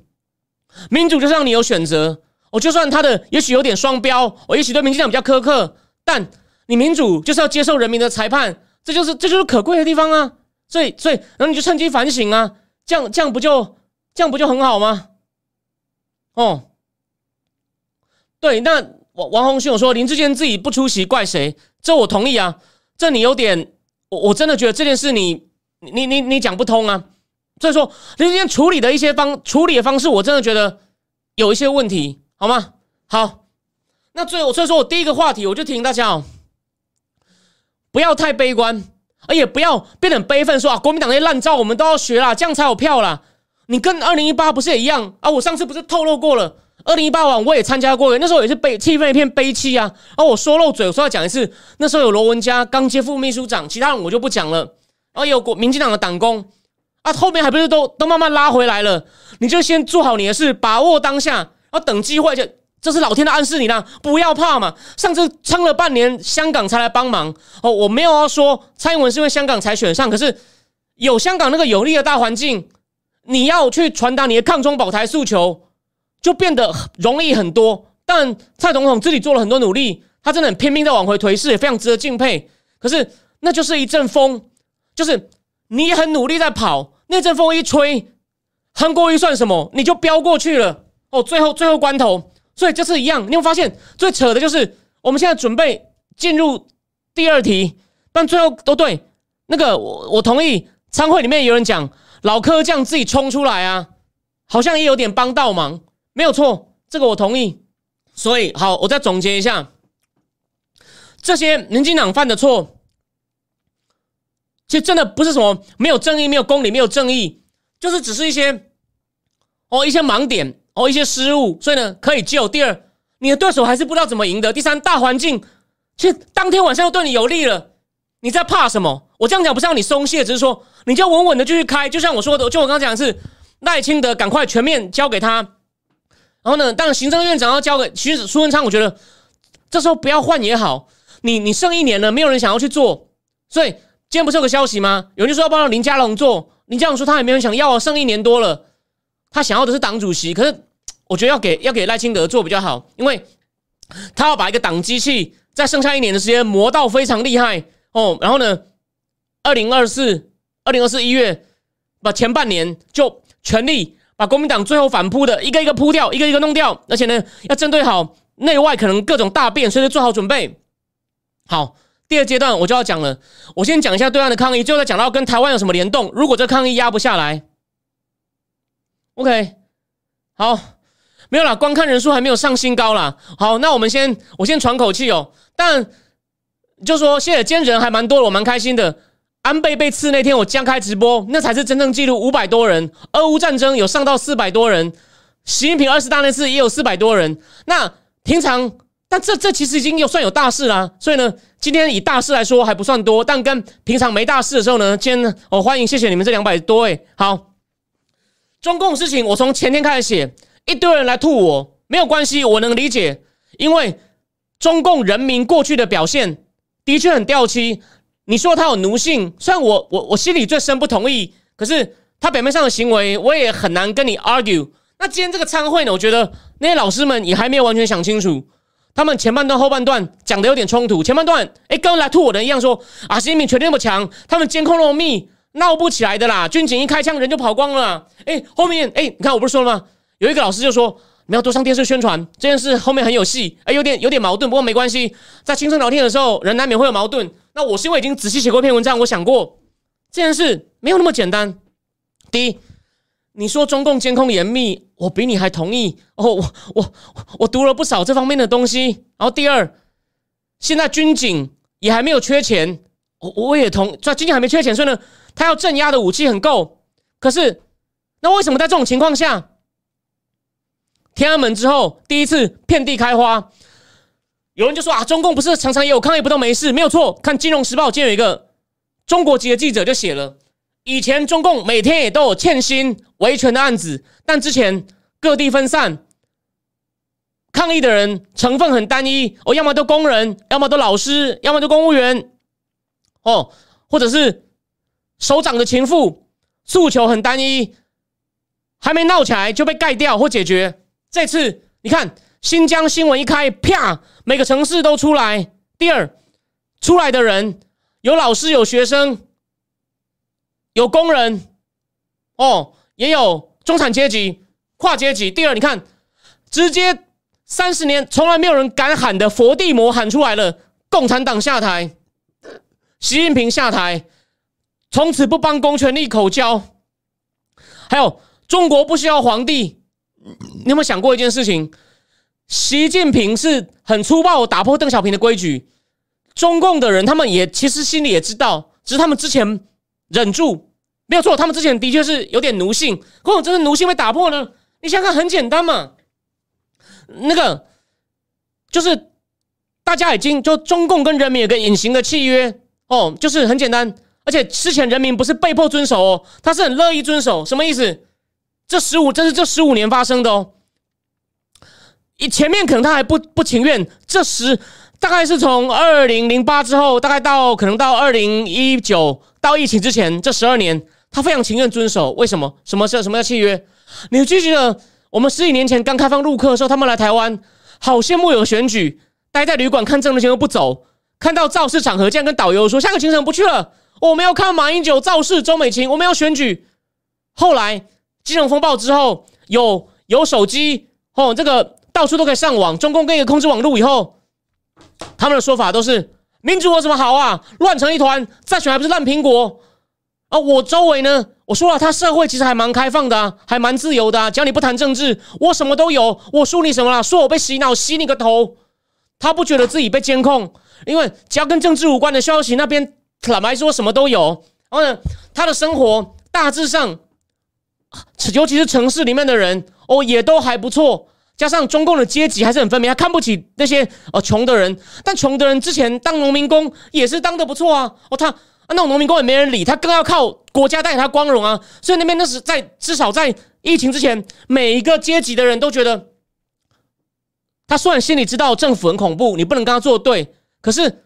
S2: 民主就是让你有选择。我就算他的也许有点双标，我也许对民进党比较苛刻，但你民主就是要接受人民的裁判，这就是这就是可贵的地方啊！所以所以，然后你就趁机反省啊，这样这样不就这样不就很好吗？哦，对，那王王宏勋我说林志坚自己不出席怪谁？这我同意啊，这你有点，我我真的觉得这件事你你你你讲不通啊！所以说林志坚处理的一些方处理的方式，我真的觉得有一些问题。好吗？好，那最后所以说我第一个话题，我就提醒大家哦，不要太悲观，而且不要变得悲愤，说啊，国民党那些烂招我们都要学啦，这样才有票啦。你跟二零一八不是也一样啊？我上次不是透露过了，二零一八晚我也参加过，那时候也是悲气氛一片悲戚啊。啊，我说漏嘴，我说要讲一次，那时候有罗文佳刚接副秘书长，其他人我就不讲了。然后有国民进党的党工啊，后面还不是都都慢慢拉回来了？你就先做好你的事，把握当下。要等机会，就这是老天的暗示你啦，不要怕嘛。上次撑了半年，香港才来帮忙哦。我没有要说蔡英文是因为香港才选上，可是有香港那个有利的大环境，你要去传达你的抗中保台诉求，就变得容易很多。但蔡总统自己做了很多努力，他真的很拼命在往回颓势，也非常值得敬佩。可是那就是一阵风，就是你也很努力在跑，那阵风一吹，韩国瑜算什么？你就飙过去了。哦，最后最后关头，所以这次一样，你会发现最扯的就是我们现在准备进入第二题，但最后都对。那个我我同意，参会里面有人讲老科匠自己冲出来啊，好像也有点帮倒忙，没有错，这个我同意。所以好，我再总结一下，这些民进党犯的错，其实真的不是什么没有正义、没有公理、没有正义，就是只是一些哦一些盲点。哦，一些失误，所以呢可以救。第二，你的对手还是不知道怎么赢的。第三，大环境其实当天晚上又对你有利了，你在怕什么？我这样讲不是让你松懈，只是说你就稳稳的继续开。就像我说的，就我刚刚讲的是赖清德赶快全面交给他，然后呢，当行政院长要交给徐苏文昌，我觉得这时候不要换也好。你你剩一年了，没有人想要去做，所以今天不是有个消息吗？有人说要帮林佳龙做，林佳龙说他也没有想要啊，剩一年多了，他想要的是党主席，可是。我觉得要给要给赖清德做比较好，因为他要把一个党机器在剩下一年的时间磨到非常厉害哦。然后呢，二零二四二零二四一月把前半年就全力把国民党最后反扑的一个一个扑掉，一个一个弄掉，而且呢要针对好内外可能各种大变，随时做好准备。好，第二阶段我就要讲了，我先讲一下对岸的抗议，最后再讲到跟台湾有什么联动。如果这抗议压不下来，OK，好。没有啦，观看人数还没有上新高啦。好，那我们先我先喘口气哦。但就说现在今天人还蛮多的，我蛮开心的。安倍被刺那天，我将开直播，那才是真正记录五百多人。俄乌战争有上到四百多人，习近平二十大那次也有四百多人。那平常，但这这其实已经有算有大事啦。所以呢，今天以大事来说还不算多，但跟平常没大事的时候呢，今天我欢迎谢谢你们这两百多位。好，中共事情我从前天开始写。一堆人来吐我，没有关系，我能理解，因为中共人民过去的表现的确很掉漆。你说他有奴性，虽然我我我心里最深不同意，可是他表面上的行为，我也很难跟你 argue。那今天这个参会呢，我觉得那些老师们也还没有完全想清楚。他们前半段后半段讲的有点冲突。前半段，哎，跟来吐我的一样说啊，习近平权力那么强，他们监控那么密，闹不起来的啦。军警一开枪，人就跑光了。哎，后面，哎，你看我不是说了吗？有一个老师就说，你要多上电视宣传这件事，后面很有戏，哎，有点有点矛盾，不过没关系，在轻声聊天的时候，人难免会有矛盾。那我是因为已经仔细写过一篇文章，我想过这件事没有那么简单。第一。你说中共监控严密，我比你还同意哦。我我我读了不少这方面的东西。然后第二，现在军警也还没有缺钱，我我也同，在军警还没缺钱，所以呢，他要镇压的武器很够。可是，那为什么在这种情况下，天安门之后第一次遍地开花？有人就说啊，中共不是常常也有抗议，不都没事？没有错。看《金融时报》今天有一个中国籍的记者就写了。以前中共每天也都有欠薪维权的案子，但之前各地分散，抗议的人成分很单一，哦，要么都工人，要么都老师，要么都公务员，哦，或者是首长的情妇，诉求很单一，还没闹起来就被盖掉或解决。这次你看新疆新闻一开，啪，每个城市都出来。第二，出来的人有老师，有学生。有工人，哦，也有中产阶级、跨阶级。第二，你看，直接三十年从来没有人敢喊的佛地魔喊出来了：共产党下台，习近平下台，从此不帮公权力口交。还有，中国不需要皇帝。你有没有想过一件事情？习近平是很粗暴打破邓小平的规矩，中共的人他们也其实心里也知道，只是他们之前忍住。没有错，他们之前的确是有点奴性，或者真的奴性被打破呢？你想想，很简单嘛，那个就是大家已经就中共跟人民有个隐形的契约哦，就是很简单，而且之前人民不是被迫遵守哦，他是很乐意遵守，什么意思？这十五这是这十五年发生的哦，以前面可能他还不不情愿，这十大概是从二零零八之后，大概到可能到二零一九到疫情之前这十二年。他非常情愿遵守，为什么？什么是什么叫契约？你记不记得我们十几年前刚开放入客的时候，他们来台湾，好羡慕有选举，待在旅馆看政治新闻不走，看到造势场合，这样跟导游说下个行程不去了，我们要看马英九造势，周美琴，我们要选举。后来金融风暴之后，有有手机哦，这个到处都可以上网，中共跟一个控制网络以后，他们的说法都是民主有什么好啊？乱成一团，再选还不是烂苹果？啊，我周围呢，我说了，他社会其实还蛮开放的，还蛮自由的。只要你不谈政治，我什么都有。我说你什么了？说我被洗脑，洗你个头！他不觉得自己被监控，因为只要跟政治无关的消息，那边坦白说什么都有。然后呢，他的生活大致上，尤其是城市里面的人哦，也都还不错。加上中共的阶级还是很分明，他看不起那些哦穷的人，但穷的人之前当农民工也是当的不错啊。哦，他啊。那种农民工也没人理他，更要靠国家带给他光荣啊！所以那边那是在至少在疫情之前，每一个阶级的人都觉得，他虽然心里知道政府很恐怖，你不能跟他作对，可是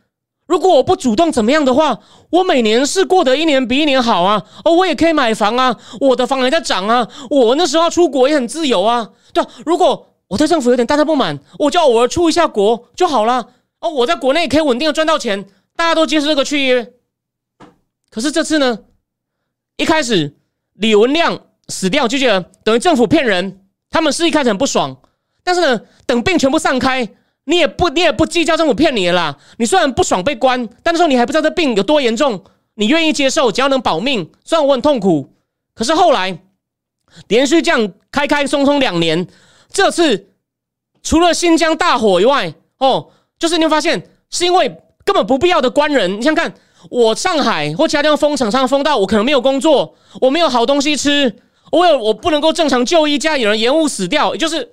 S2: 如果我不主动怎么样的话，我每年是过得一年比一年好啊！哦，我也可以买房啊，我的房还在涨啊，我那时候出国也很自由啊，对如果我对政府有点大大不满，我就偶尔出一下国就好了。哦，我在国内可以稳定的赚到钱，大家都接受这个契约。可是这次呢，一开始李文亮死掉就觉得等于政府骗人，他们是一开始很不爽。但是呢，等病全部散开，你也不你也不计较政府骗你啦。你虽然不爽被关，但那时候你还不知道这病有多严重，你愿意接受，只要能保命。虽然我很痛苦，可是后来连续这样开开松松两年，这次除了新疆大火以外，哦，就是你会发现是因为根本不必要的官人，你想看。我上海或其他地方封城，上封到我可能没有工作，我没有好东西吃，我有我不能够正常就医，家里人延误死掉，也就是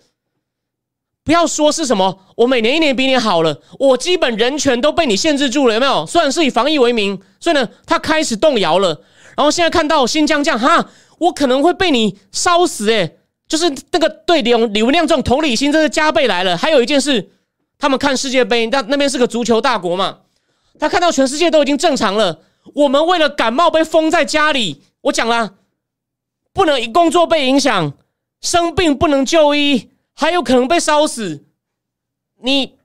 S2: 不要说是什么，我每年一年比你好了，我基本人权都被你限制住了，有没有？虽然是以防疫为名，所以呢，他开始动摇了。然后现在看到新疆这样，哈，我可能会被你烧死，诶，就是那个对李李文亮这种同理心真是加倍来了。还有一件事，他们看世界杯，那那边是个足球大国嘛。他看到全世界都已经正常了，我们为了感冒被封在家里。我讲了，不能工作被影响，生病不能就医，还有可能被烧死。你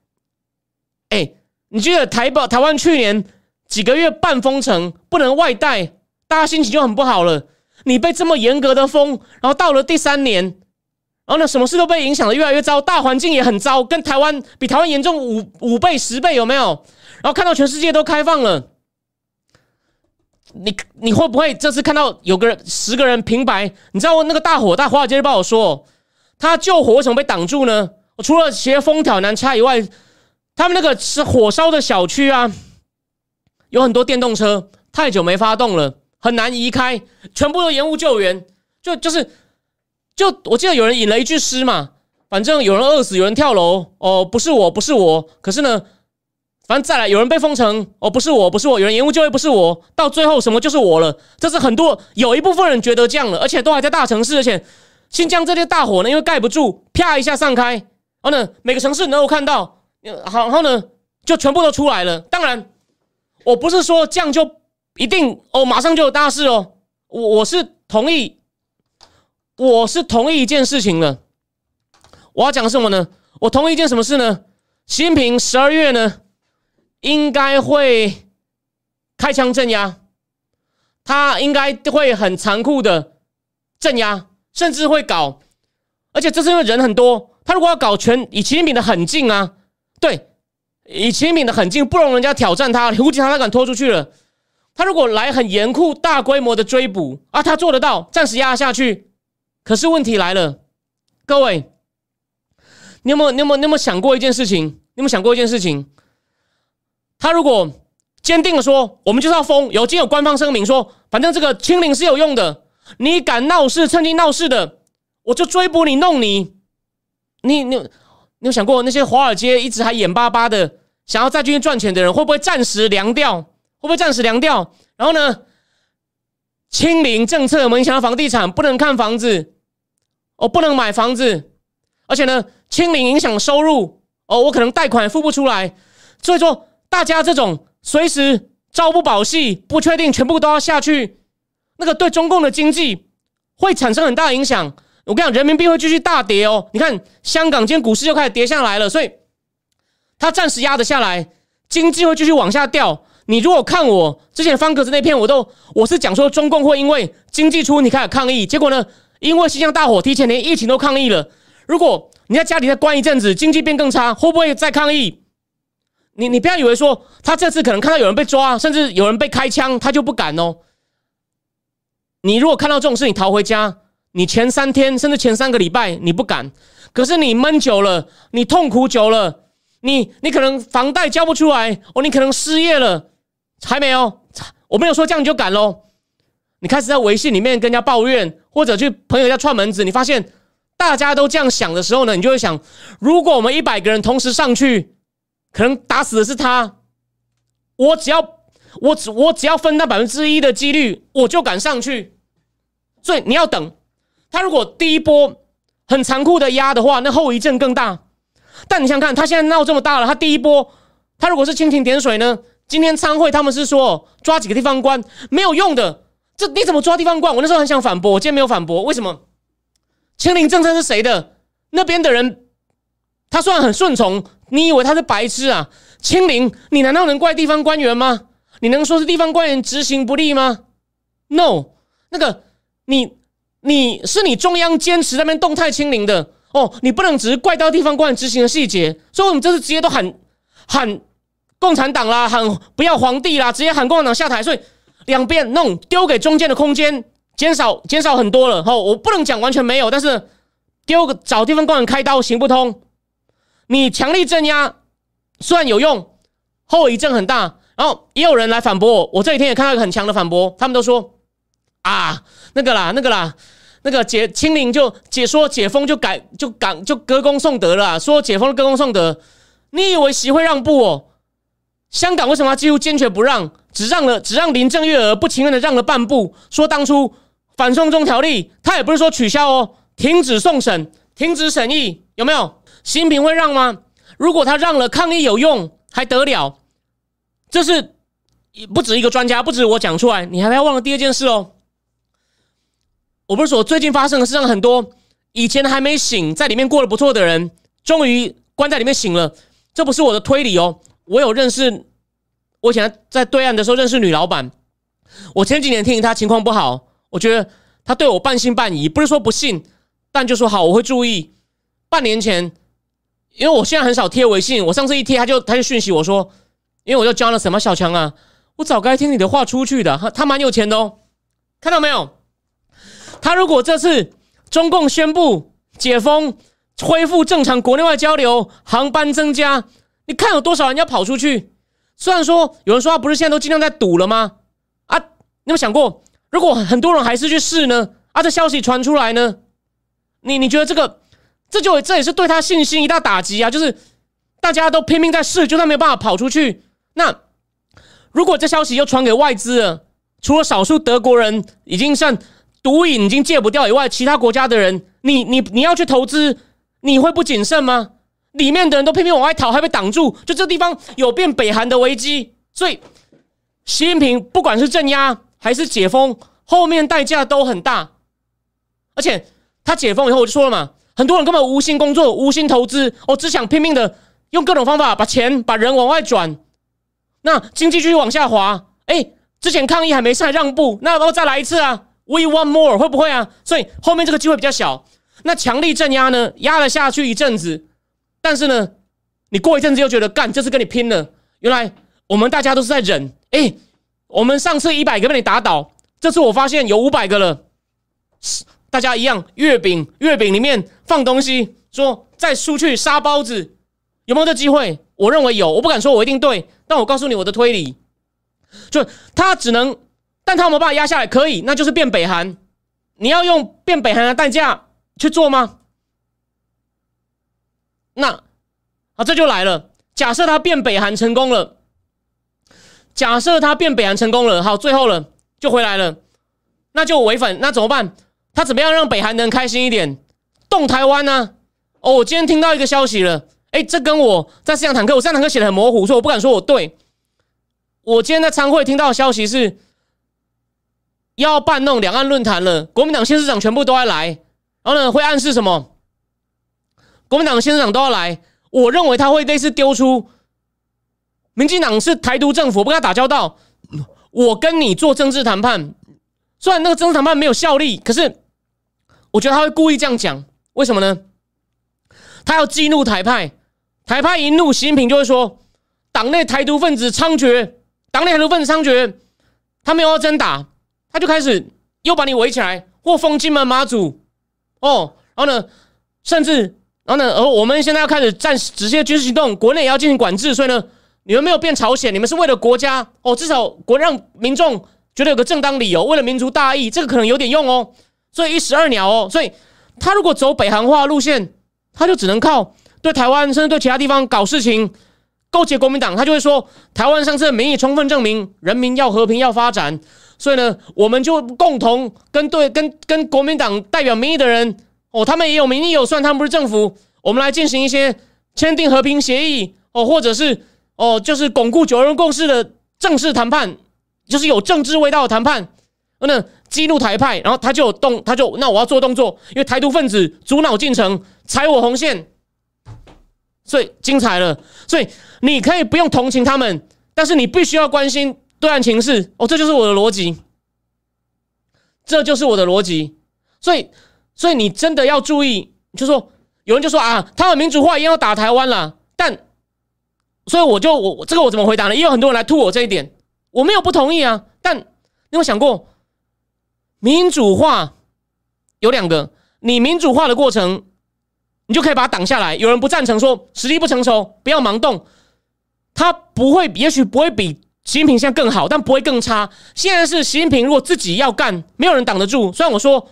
S2: 哎，你记得台北台湾去年几个月半封城，不能外带，大家心情就很不好了。你被这么严格的封，然后到了第三年，然后呢，什么事都被影响的越来越糟，大环境也很糟，跟台湾比台湾严重五五倍十倍，有没有？然后看到全世界都开放了，你你会不会这次看到有个人十个人平白？你知道那个大火，大华尔街日报说，他救火为什么被挡住呢？我除了斜风挑难掐以外，他们那个是火烧的小区啊，有很多电动车太久没发动了。很难移开，全部都延误救援，就就是，就我记得有人引了一句诗嘛，反正有人饿死，有人跳楼，哦，不是我，不是我，可是呢，反正再来有人被封城，哦，不是我，不是我，有人延误就业，不是我，到最后什么就是我了，这是很多有一部分人觉得这样了，而且都还在大城市，而且新疆这些大火呢，因为盖不住，啪一下散开，然后呢，每个城市能够看到，好，然后呢，就全部都出来了。当然，我不是说这样就。一定哦，马上就有大事哦！我我是同意，我是同意一件事情的。我要讲什么呢？我同意一件什么事呢？习近平十二月呢，应该会开枪镇压，他应该会很残酷的镇压，甚至会搞，而且这是因为人很多，他如果要搞全以习近平的很近啊，对，以习近平的很近，不容人家挑战他，估计他他敢拖出去了。他如果来很严酷、大规模的追捕啊，他做得到，暂时压下去。可是问题来了，各位，你有没有、你有没有、你有没有想过一件事情？你有没有想过一件事情？他如果坚定的说，我们就是要封，有经有官方声明说，反正这个清零是有用的，你敢闹事、趁机闹事的，我就追捕你、弄你。你、你、你有想过那些华尔街一直还眼巴巴的想要再继续赚钱的人，会不会暂时凉掉？会不会暂时凉掉？然后呢？清零政策影响到房地产，不能看房子，哦，不能买房子，而且呢，清零影响收入，哦，我可能贷款付不出来。所以说，大家这种随时朝不保夕，不确定全部都要下去，那个对中共的经济会产生很大的影响。我跟你讲，人民币会继续大跌哦。你看，香港今天股市就开始跌下来了，所以它暂时压得下来，经济会继续往下掉。你如果看我之前方格子那篇，我都我是讲说中共会因为经济出问题开始抗议，结果呢，因为新疆大火提前连疫情都抗议了。如果你在家里再关一阵子，经济变更差，会不会再抗议？你你不要以为说他这次可能看到有人被抓，甚至有人被开枪，他就不敢哦。你如果看到这种事，你逃回家，你前三天甚至前三个礼拜你不敢，可是你闷久了，你痛苦久了，你你可能房贷交不出来哦，你可能失业了。还没有，我没有说这样你就敢喽。你开始在微信里面跟人家抱怨，或者去朋友家串门子，你发现大家都这样想的时候呢，你就会想：如果我们一百个人同时上去，可能打死的是他，我只要我只我只要分那百分之一的几率，我就敢上去。所以你要等他，如果第一波很残酷的压的话，那后遗症更大。但你想看，他现在闹这么大了，他第一波，他如果是蜻蜓点水呢？今天参会，他们是说抓几个地方官没有用的，这你怎么抓地方官？我那时候很想反驳，我今天没有反驳。为什么？清零政策是谁的？那边的人他虽然很顺从，你以为他是白痴啊？清零，你难道能怪地方官员吗？你能说是地方官员执行不力吗？No，那个你你是你中央坚持那边动态清零的哦，你不能只是怪到地方官员执行的细节。所以我们这次直接都喊喊。共产党啦，喊不要皇帝啦，直接喊共产党下台，所以两边弄丢给中间的空间减少减少很多了。吼，我不能讲完全没有，但是丢个找地方官员开刀行不通。你强力镇压虽然有用，后遗症很大。然后也有人来反驳我，我这几天也看到一个很强的反驳，他们都说啊，那个啦，那个啦，那个解清零就解说解封就改就改就歌功颂德了，说解封歌功颂德，你以为习会让步哦？香港为什么几乎坚决不让？只让了，只让林郑月娥不情愿的让了半步。说当初反送中条例，他也不是说取消哦，停止送审，停止审议，有没有？习近平会让吗？如果他让了，抗议有用还得了？这是不止一个专家，不止我讲出来，你还不要忘了第二件事哦。我不是说最近发生的事让很多以前还没醒，在里面过得不错的人，终于关在里面醒了。这不是我的推理哦。我有认识，我以前在对岸的时候认识女老板，我前几年听她情况不好，我觉得她对我半信半疑，不是说不信，但就说好我会注意。半年前，因为我现在很少贴微信，我上次一贴，他就他就讯息我说，因为我就交了什么小强啊，我早该听你的话出去的，他他蛮有钱的哦，看到没有？他如果这次中共宣布解封。恢复正常国内外交流，航班增加，你看有多少人要跑出去？虽然说有人说他不是现在都尽量在赌了吗？啊，你有想过，如果很多人还是去试呢？啊，这消息传出来呢？你你觉得这个，这就这也是对他信心一大打击啊！就是大家都拼命在试，就算没有办法跑出去，那如果这消息又传给外资了，除了少数德国人已经像毒瘾已经戒不掉以外，其他国家的人，你你你要去投资？你会不谨慎吗？里面的人都拼命往外逃，还被挡住。就这地方有变北韩的危机，所以习近平不管是镇压还是解封，后面代价都很大。而且他解封以后，我就说了嘛，很多人根本无心工作、无心投资，我只想拼命的用各种方法把钱、把人往外转。那经济继续往下滑，哎，之前抗议还没上让步，那然后再来一次啊？We want more，会不会啊？所以后面这个机会比较小。那强力镇压呢？压了下去一阵子，但是呢，你过一阵子又觉得干，这次跟你拼了。原来我们大家都是在忍。哎，我们上次一百个被你打倒，这次我发现有五百个了，大家一样。月饼，月饼里面放东西，说再出去杀包子，有没有这机会？我认为有，我不敢说我一定对，但我告诉你我的推理，就他只能，但他有没有办法压下来？可以，那就是变北韩。你要用变北韩的代价。去做吗？那啊，这就来了。假设他变北韩成功了，假设他变北韩成功了，好，最后了，就回来了，那就违反，那怎么办？他怎么样让北韩能开心一点？动台湾呢？哦，我今天听到一个消息了，哎，这跟我在思想坦克，我思想坦克写的很模糊，所以我不敢说我对。我今天在参会听到的消息是，要办那种两岸论坛了，国民党县市长全部都要来。然后呢，会暗示什么？国民党的县长都要来。我认为他会类似丢出，民进党是台独政府，不跟他打交道。我跟你做政治谈判，虽然那个政治谈判没有效力，可是我觉得他会故意这样讲。为什么呢？他要激怒台派，台派一怒，习近平就会说，党内台独分子猖獗，党内台独分子猖獗，他没有要真打，他就开始又把你围起来，或封金门马祖。哦，然后呢，甚至，然后呢，而我们现在要开始战直接军事行动，国内也要进行管制，所以呢，你们没有变朝鲜，你们是为了国家哦，至少国让民众觉得有个正当理由，为了民族大义，这个可能有点用哦。所以一石二鸟哦，所以他如果走北韩化路线，他就只能靠对台湾甚至对其他地方搞事情，勾结国民党，他就会说台湾上次的民意充分证明人民要和平要发展。所以呢，我们就共同跟对跟跟国民党代表民意的人哦，他们也有民意有算，他们不是政府，我们来进行一些签订和平协议哦，或者是哦，就是巩固九二共识的正式谈判，就是有政治味道的谈判。那激怒台派，然后他就动，他就那我要做动作，因为台独分子阻挠进程，踩我红线，所以精彩了。所以你可以不用同情他们，但是你必须要关心。对岸情势哦，这就是我的逻辑，这就是我的逻辑。所以，所以你真的要注意，就说有人就说啊，他们民主化一样要打台湾了。但，所以我就我这个我怎么回答呢？也有很多人来吐我这一点，我没有不同意啊。但你有想过，民主化有两个，你民主化的过程，你就可以把它挡下来。有人不赞成说实力不成熟，不要盲动，他不会，也许不会比。习近平现在更好，但不会更差。现在是习近平，如果自己要干，没有人挡得住。虽然我说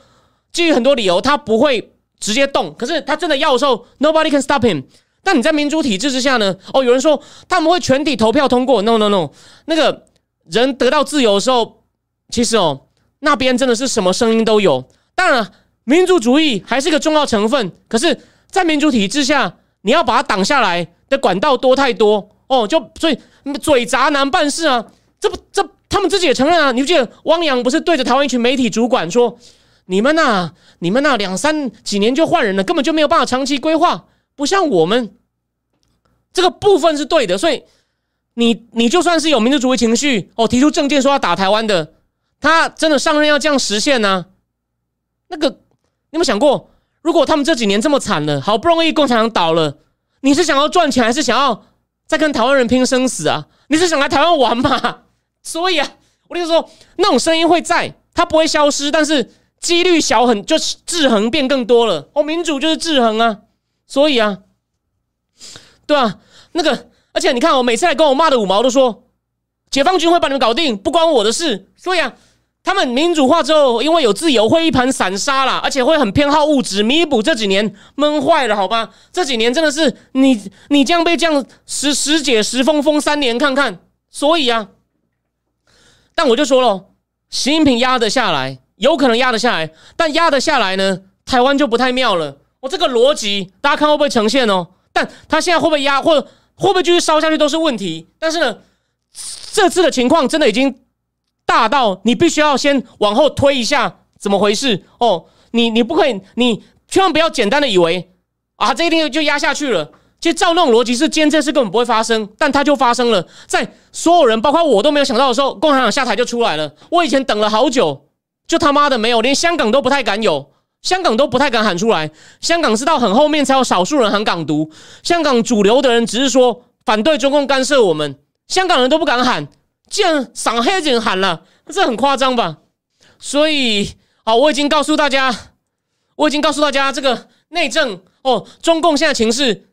S2: 基于很多理由，他不会直接动，可是他真的要的时候，nobody can stop him。但你在民主体制之下呢？哦，有人说他们会全体投票通过，no no no。那个人得到自由的时候，其实哦，那边真的是什么声音都有。当然，民族主义还是一个重要成分。可是，在民主体制下，你要把它挡下来的管道多太多。哦，就所以嘴杂难办事啊！这不，这他们自己也承认啊！你不记得汪洋不是对着台湾一群媒体主管说：“你们呐，你们呐，两三几年就换人了，根本就没有办法长期规划，不像我们。”这个部分是对的，所以你你就算是有民族主义情绪哦，提出政见说要打台湾的，他真的上任要这样实现呢？那个，你有没有想过，如果他们这几年这么惨了，好不容易共产党倒了，你是想要赚钱，还是想要再跟台湾人拼生死啊？你是想来台湾玩吗？所以啊，我跟你说，那种声音会在，它不会消失，但是几率小很，就是制衡变更多了。哦，民主就是制衡啊，所以啊，对啊，那个。而且你看，我每次来跟我骂的五毛都说，解放军会把你们搞定，不关我的事。所以啊，他们民主化之后，因为有自由，会一盘散沙了，而且会很偏好物质，弥补这几年闷坏了，好吧？这几年真的是你你这样被这样十十解十封封三年看看。所以啊，但我就说了，习近平压得下来，有可能压得下来，但压得下来呢，台湾就不太妙了。我这个逻辑，大家看会不会呈现哦？但他现在会不会压，或？会不会继续烧下去都是问题，但是呢，这次的情况真的已经大到你必须要先往后推一下，怎么回事？哦，你你不可以，你千万不要简单的以为啊，这一定就压下去了。其实照那种逻辑是，今天这事根本不会发生，但它就发生了，在所有人包括我都没有想到的时候，共产党下台就出来了。我以前等了好久，就他妈的没有，连香港都不太敢有。香港都不太敢喊出来，香港是到很后面才有少数人喊港独。香港主流的人只是说反对中共干涉我们，香港人都不敢喊，既然上海人喊了，这很夸张吧？所以，好，我已经告诉大家，我已经告诉大家，这个内政哦，中共现在情势，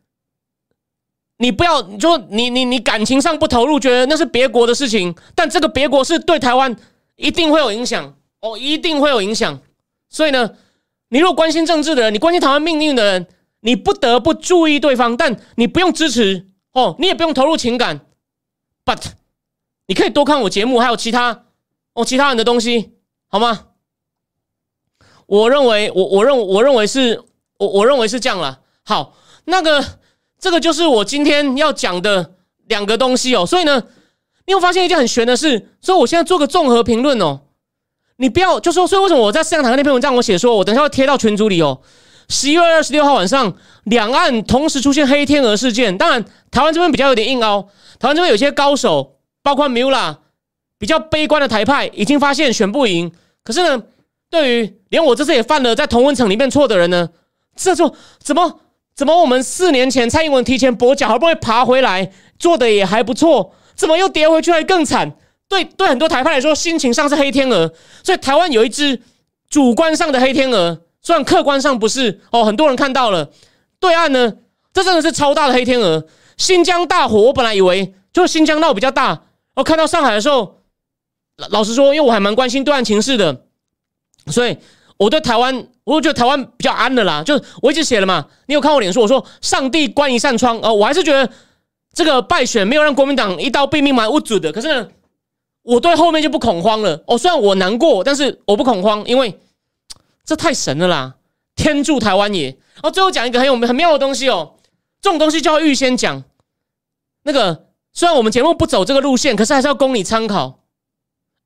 S2: 你不要就你你你感情上不投入，觉得那是别国的事情，但这个别国是对台湾一定会有影响哦，一定会有影响。所以呢？你如果关心政治的人，你关心台湾命运的人，你不得不注意对方，但你不用支持哦，你也不用投入情感。But 你可以多看我节目，还有其他哦其他人的东西，好吗？我认为，我我认我认为是，我我认为是这样了。好，那个这个就是我今天要讲的两个东西哦。所以呢，你有发现一件很玄的事，所以我现在做个综合评论哦。你不要就说，所以为什么我在摄像台那篇文章我写说，我等一下会贴到群组里哦。十一月二十六号晚上，两岸同时出现黑天鹅事件。当然，台湾这边比较有点硬凹，台湾这边有些高手，包括 Mula，比较悲观的台派已经发现选不赢。可是呢，对于连我这次也犯了在同温层里面错的人呢，这就怎么怎么我们四年前蔡英文提前跛脚，好不容易爬回来，做的也还不错，怎么又跌回去，还更惨？对对，很多台派来说，心情上是黑天鹅，所以台湾有一只主观上的黑天鹅，虽然客观上不是哦。很多人看到了，对岸呢，这真的是超大的黑天鹅。新疆大火，我本来以为就是新疆闹比较大，我看到上海的时候，老老实说，因为我还蛮关心对岸情势的，所以我对台湾，我觉得台湾比较安的啦。就我一直写了嘛，你有看我脸书，我说上帝关一扇窗，呃，我还是觉得这个败选没有让国民党一刀毙命蛮无助的，可是呢。我对后面就不恐慌了。哦，虽然我难过，但是我不恐慌，因为这太神了啦！天助台湾也。哦最后讲一个很有很妙的东西哦，这种东西就要预先讲。那个虽然我们节目不走这个路线，可是还是要供你参考。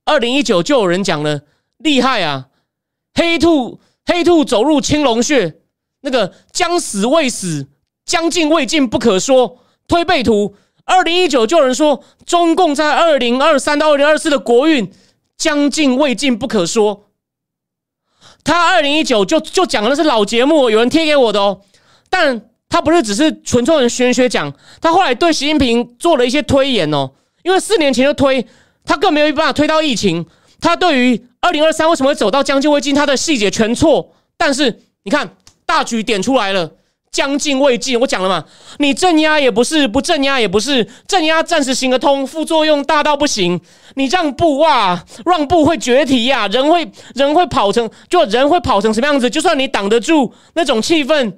S2: 二零一九就有人讲了，厉害啊！黑兔黑兔走入青龙穴，那个将死未死，将尽未尽不可说。推背图。二零一九就有人说，中共在二零二三到二零二四的国运将近未尽不可说。他二零一九就就讲的是老节目，有人贴给我的哦。但他不是只是纯粹的玄学讲，他后来对习近平做了一些推演哦。因为四年前就推，他更没有办法推到疫情。他对于二零二三为什么会走到将近未尽，他的细节全错。但是你看大局点出来了。将近未尽，我讲了嘛？你镇压也不是，不镇压也不是，镇压暂时行得通，副作用大到不行。你让步哇，让步会决堤呀，人会人会跑成，就人会跑成什么样子？就算你挡得住那种气氛，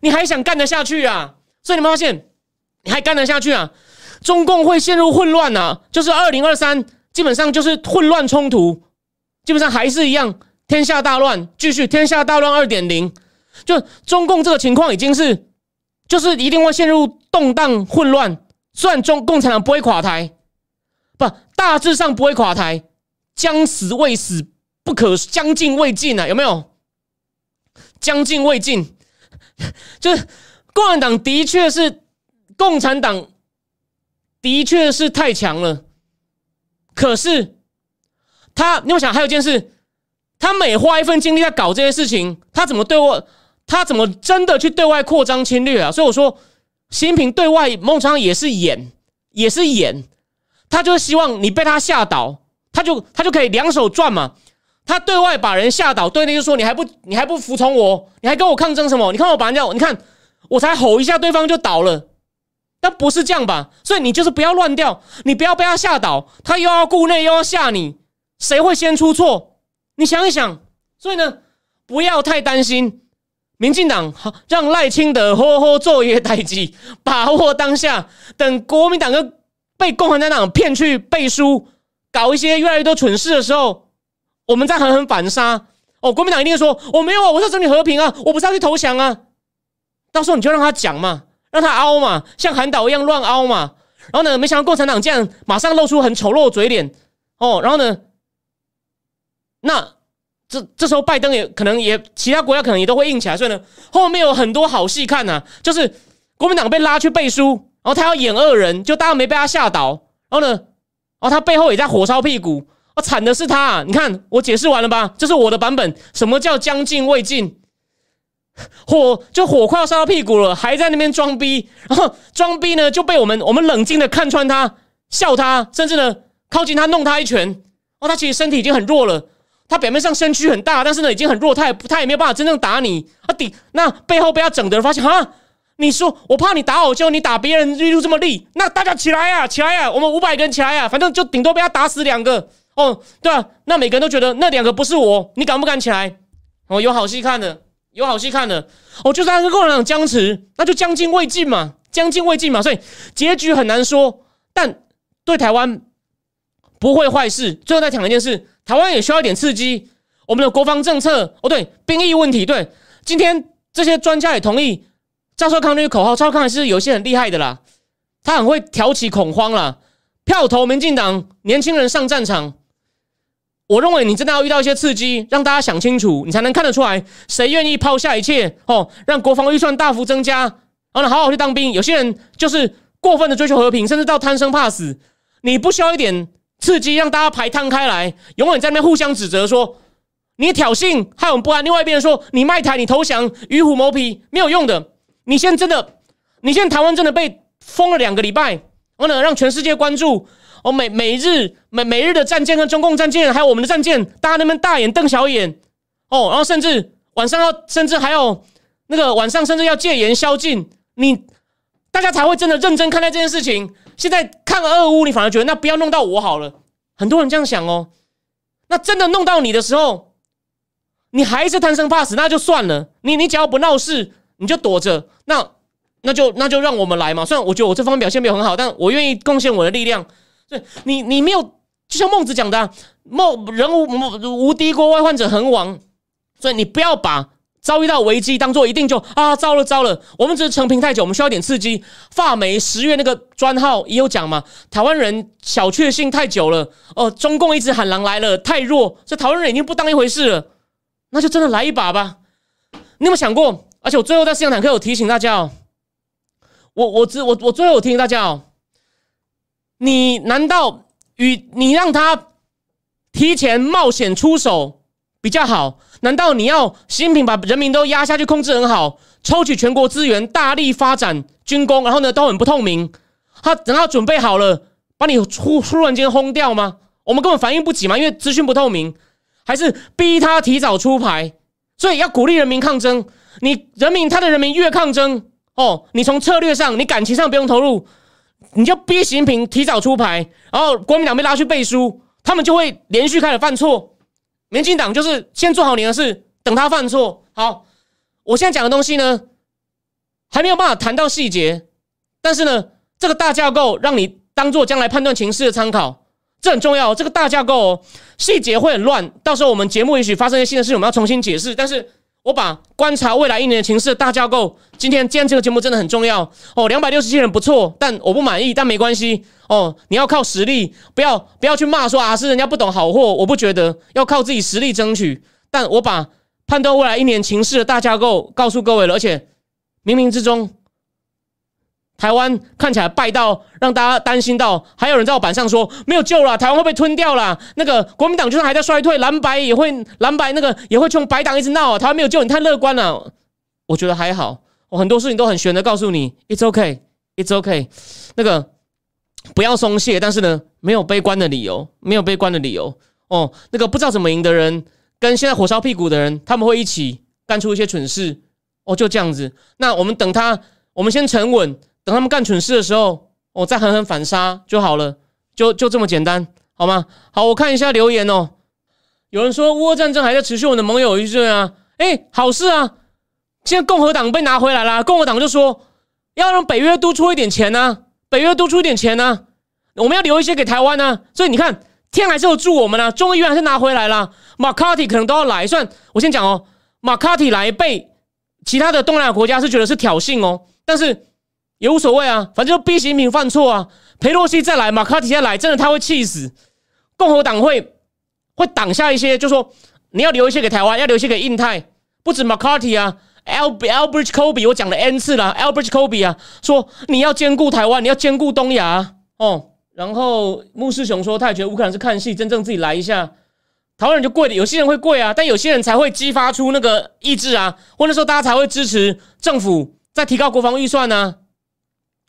S2: 你还想干得下去啊？所以你们发现，你还干得下去啊？中共会陷入混乱啊，就是二零二三，基本上就是混乱冲突，基本上还是一样，天下大乱，继续天下大乱二点零。就中共这个情况已经是，就是一定会陷入动荡混乱。虽然中共产党不会垮台，不大致上不会垮台，将死未死不可，将尽未尽啊，有没有？将尽未尽，就是共产党的确是共产党的确是太强了。可是他，你有想还有一件事，他每花一份精力在搞这些事情，他怎么对我？他怎么真的去对外扩张侵略啊？所以我说，习近平对外孟常也是演，也是演，他就是希望你被他吓倒，他就他就可以两手赚嘛。他对外把人吓倒，对内就说你还不你还不服从我，你还跟我抗争什么？你看我把人家，你看我才吼一下，对方就倒了。但不是这样吧？所以你就是不要乱掉，你不要被他吓倒，他又要顾内又要吓你，谁会先出错？你想一想。所以呢，不要太担心。民进党好让赖清德好好做一些代际，把握当下。等国民党跟被共产党骗去背书，搞一些越来越多蠢事的时候，我们再狠狠反杀。哦，国民党一定会说我没有啊，我是争取和平啊，我不是要去投降啊。到时候你就让他讲嘛，让他凹嘛，像韩导一样乱凹嘛。然后呢，没想到共产党这样马上露出很丑陋的嘴脸。哦，然后呢，那。这这时候，拜登也可能也其他国家可能也都会硬起来，所以呢，后面有很多好戏看呐。就是国民党被拉去背书，然后他要演恶人，就大家没被他吓倒。然后呢，然后他背后也在火烧屁股，啊，惨的是他。你看，我解释完了吧？这是我的版本。什么叫将进未进？火就火快要烧到屁股了，还在那边装逼。然后装逼呢，就被我们我们冷静的看穿他，笑他，甚至呢靠近他弄他一拳。哦，他其实身体已经很弱了。他表面上身躯很大，但是呢，已经很弱，他也他也没有办法真正打你啊！顶那背后被他整的人发现哈，你说我怕你打我，就你打别人力度这么力，那大家起来呀，起来呀，我们五百个人起来呀，反正就顶多被他打死两个哦，对啊？那每个人都觉得那两个不是我，你敢不敢起来？哦，有好戏看的，有好戏看的哦，就是他跟共产党僵持，那就将进未尽嘛，将进未尽嘛，所以结局很难说，但对台湾不会坏事。最后再讲一件事。台湾也需要一点刺激，我们的国防政策哦，对，兵役问题，对，今天这些专家也同意，赵少康那个口号，赵少康还是有些很厉害的啦，他很会挑起恐慌啦，票投民进党，年轻人上战场，我认为你真的要遇到一些刺激，让大家想清楚，你才能看得出来谁愿意抛下一切哦，让国防预算大幅增加，然后好好去当兵。有些人就是过分的追求和平，甚至到贪生怕死，你不需要一点。刺激让大家排摊开来，永远在那边互相指责，说你挑衅害我们不安。另外一边说你卖台，你投降，与虎谋皮，没有用的。你现在真的，你现在台湾真的被封了两个礼拜，我呢让全世界关注。哦，每每日每每日的战舰跟中共战舰，还有我们的战舰，大家那边大眼瞪小眼。哦，然后甚至晚上要，甚至还有那个晚上甚至要戒严宵禁，你大家才会真的认真看待这件事情。现在看俄乌，你反而觉得那不要弄到我好了。很多人这样想哦。那真的弄到你的时候，你还是贪生怕死，那就算了。你你只要不闹事，你就躲着。那那就那就让我们来嘛。虽然我觉得我这方面表现没有很好，但我愿意贡献我的力量。对，你你没有，就像孟子讲的，孟人无无敌国外患者恒亡。所以你不要把。遭遇到危机，当做一定就啊，糟了糟了！我们只是成平太久，我们需要点刺激。发霉十月那个专号也有讲嘛，台湾人小确幸太久了哦，中共一直喊狼来了，太弱，这台湾人已经不当一回事了，那就真的来一把吧。你有没有想过？而且我最后在思想坦克有提醒大家哦，我我只我我最后有提醒大家哦，你难道与你让他提前冒险出手比较好？难道你要习近平把人民都压下去控制很好，抽取全国资源，大力发展军工，然后呢都很不透明？他等他准备好了，把你突突然间轰掉吗？我们根本反应不及嘛，因为资讯不透明，还是逼他提早出牌？所以要鼓励人民抗争。你人民他的人民越抗争哦，你从策略上，你感情上不用投入，你就逼习近平提早出牌，然后国民党被拉去背书，他们就会连续开始犯错。民进党就是先做好你的事，等他犯错。好，我现在讲的东西呢，还没有办法谈到细节，但是呢，这个大架构让你当做将来判断情势的参考，这很重要。这个大架构细节会很乱，到时候我们节目也许发生一些新的事情，我们要重新解释。但是我把观察未来一年的情势的大架构，今天今天这个节目真的很重要哦。两百六十七人不错，但我不满意，但没关系。哦，你要靠实力，不要不要去骂说啊是人家不懂好货，我不觉得要靠自己实力争取。但我把判断未来一年情势的大架构告诉各位了，而且冥冥之中台湾看起来败到让大家担心到，还有人在我板上说没有救了，台湾会被吞掉了。那个国民党就算还在衰退，蓝白也会蓝白那个也会从白党一直闹，台湾没有救，你太乐观了。我觉得还好，我很多事情都很悬的，告诉你，it's OK，It's OK 那个不要松懈，但是呢，没有悲观的理由，没有悲观的理由哦。那个不知道怎么赢的人，跟现在火烧屁股的人，他们会一起干出一些蠢事哦，就这样子。那我们等他，我们先沉稳。等他们干蠢事的时候，我再狠狠反杀就好了，就就这么简单，好吗？好，我看一下留言哦。有人说，乌俄战争还在持续，我的盟友一阵啊，哎，好事啊！现在共和党被拿回来了，共和党就说要让北约多出一点钱呢，北约多出一点钱呢，我们要留一些给台湾呢。所以你看，天还是有助我们呢，众议院还是拿回来了。马卡蒂可能都要来，算我先讲哦，马卡蒂来被其他的东南亚国家是觉得是挑衅哦，但是。也无所谓啊，反正就逼习近平犯错啊。佩洛西再来，马卡提再来，真的他会气死。共和党会会挡下一些，就说你要留一些给台湾，要留一些给印太。不止马卡提啊，Albert Kobe 我讲了 N 次了，Albert Kobe 啊，说你要兼顾台湾，你要兼顾东亚哦。然后穆世雄说，他也觉得乌克兰是看戏，真正自己来一下，台湾人就贵了。有些人会贵啊，但有些人才会激发出那个意志啊，或者说大家才会支持政府在提高国防预算呢。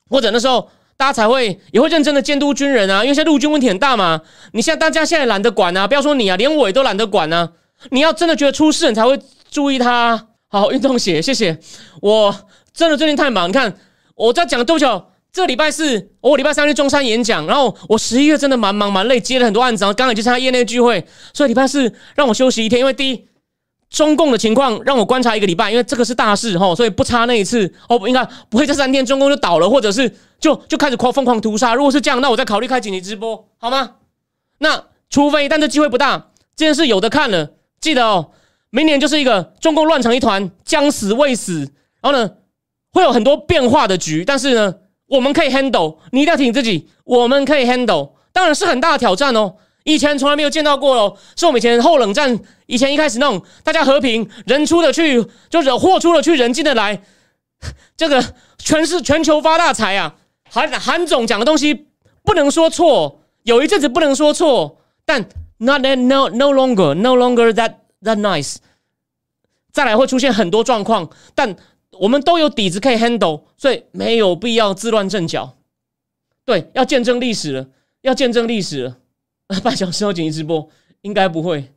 S2: 或者那时候大家才会也会认真的监督军人啊，因为现在陆军问题很大嘛。你现在大家现在懒得管啊，不要说你啊，连我也都懒得管啊。你要真的觉得出事，你才会注意他。好，运动鞋，谢谢。我真的最近太忙，你看我在讲多久？这礼拜四，我礼拜三去中山演讲，然后我十一月真的蛮忙蛮累，接了很多案子，然后刚好去参加业内聚会，所以礼拜四让我休息一天，因为第一。中共的情况让我观察一个礼拜，因为这个是大事哈，所以不差那一次哦。应该不会这三天中共就倒了，或者是就就开始狂疯狂屠杀。如果是这样，那我再考虑开紧急直播好吗？那除非，但这机会不大。这件事有的看了，记得哦，明年就是一个中共乱成一团，将死未死。然后呢，会有很多变化的局，但是呢，我们可以 handle。你一定要提醒自己，我们可以 handle。当然是很大的挑战哦。以前从来没有见到过哦，是我们以前后冷战以前一开始那种大家和平，人出的去就惹祸出了去，人进的来，这个全是全球发大财啊！韩韩总讲的东西不能说错，有一阵子不能说错，但 not no no longer no longer that that nice，再来会出现很多状况，但我们都有底子可以 handle，所以没有必要自乱阵脚。对，要见证历史了，要见证历史了。(laughs) 半小时后紧急直播应该不会，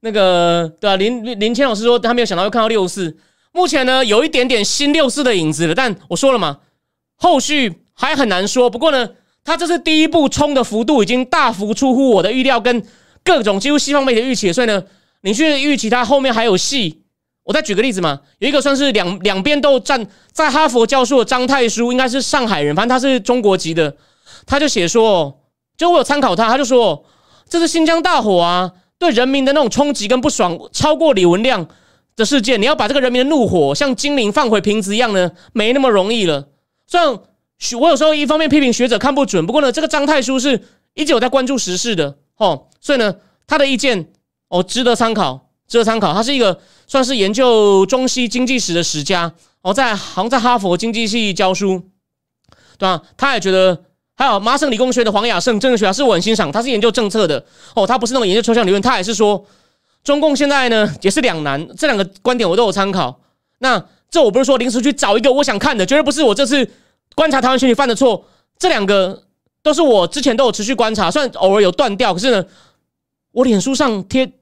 S2: 那个对啊，林林谦老师说他没有想到会看到六四，目前呢有一点点新六四的影子了，但我说了嘛，后续还很难说。不过呢，他这是第一步冲的幅度已经大幅出乎我的预料，跟各种几乎西方媒体预期，所以呢，你去预期他后面还有戏。我再举个例子嘛，有一个算是两两边都站在哈佛教授的张太书，应该是上海人，反正他是中国籍的，他就写说。就我有参考他，他就说这是新疆大火啊，对人民的那种冲击跟不爽超过李文亮的事件。你要把这个人民的怒火像精灵放回瓶子一样呢，没那么容易了。虽然我有时候一方面批评学者看不准，不过呢，这个张太书是一直有在关注时事的哦，所以呢，他的意见哦值得参考，值得参考。他是一个算是研究中西经济史的史家哦，在好像在哈佛经济系教书，对吧？他也觉得。还有麻省理工学的黄雅胜政治学家是我很欣赏，他是研究政策的哦，他不是那种研究抽象理论，他也是说中共现在呢也是两难，这两个观点我都有参考。那这我不是说临时去找一个我想看的，绝对不是我这次观察台湾选举犯的错，这两个都是我之前都有持续观察，虽然偶尔有断掉，可是呢，我脸书上贴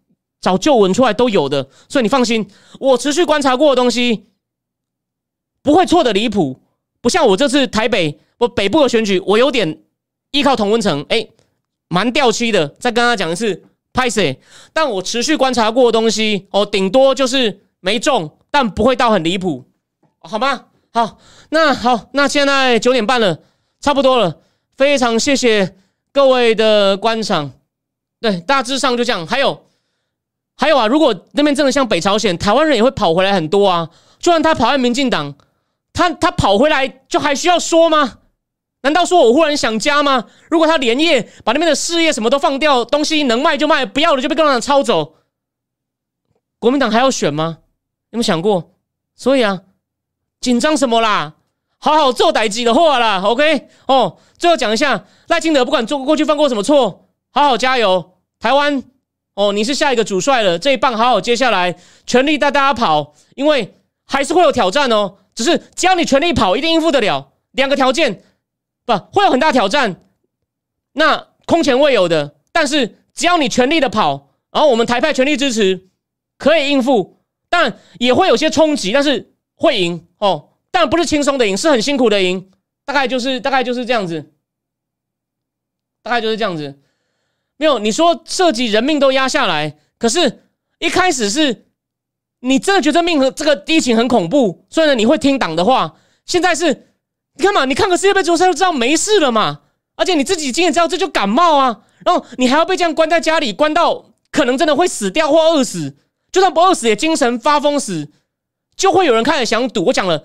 S2: 找旧文出来都有的，所以你放心，我持续观察过的东西不会错的离谱，不像我这次台北。我北部的选举，我有点依靠同温层，哎，蛮掉漆的。再跟他讲一次，拍谁？但我持续观察过的东西，哦，顶多就是没中，但不会到很离谱，好吗？好，那好，那现在九点半了，差不多了。非常谢谢各位的观赏，对，大致上就这样。还有，还有啊，如果那边真的像北朝鲜，台湾人也会跑回来很多啊。就算他跑在民进党，他他跑回来，就还需要说吗？难道说我忽然想家吗？如果他连夜把那边的事业什么都放掉，东西能卖就卖，不要了就被共产党抄走，国民党还要选吗？有没有想过？所以啊，紧张什么啦？好好做歹机的话啦，OK 哦。最后讲一下赖清德，不管做过去犯过什么错，好好加油，台湾哦，你是下一个主帅了，这一棒好好接下来，全力带大家跑，因为还是会有挑战哦。只是只要你全力跑，一定应付得了。两个条件不会有很大挑战，那空前未有的。但是只要你全力的跑，然后我们台派全力支持，可以应付，但也会有些冲击，但是会赢哦。但不是轻松的赢，是很辛苦的赢。大概就是大概就是这样子，大概就是这样子。没有你说涉及人命都压下来，可是一开始是你真的觉得命和这个疫情很恐怖，所以呢你会听党的话。现在是你看嘛，你看个世界杯决赛就知道没事了嘛。而且你自己今天知道这就感冒啊，然后你还要被这样关在家里，关到可能真的会死掉或饿死，就算不饿死也精神发疯死，就会有人开始想赌。我讲了。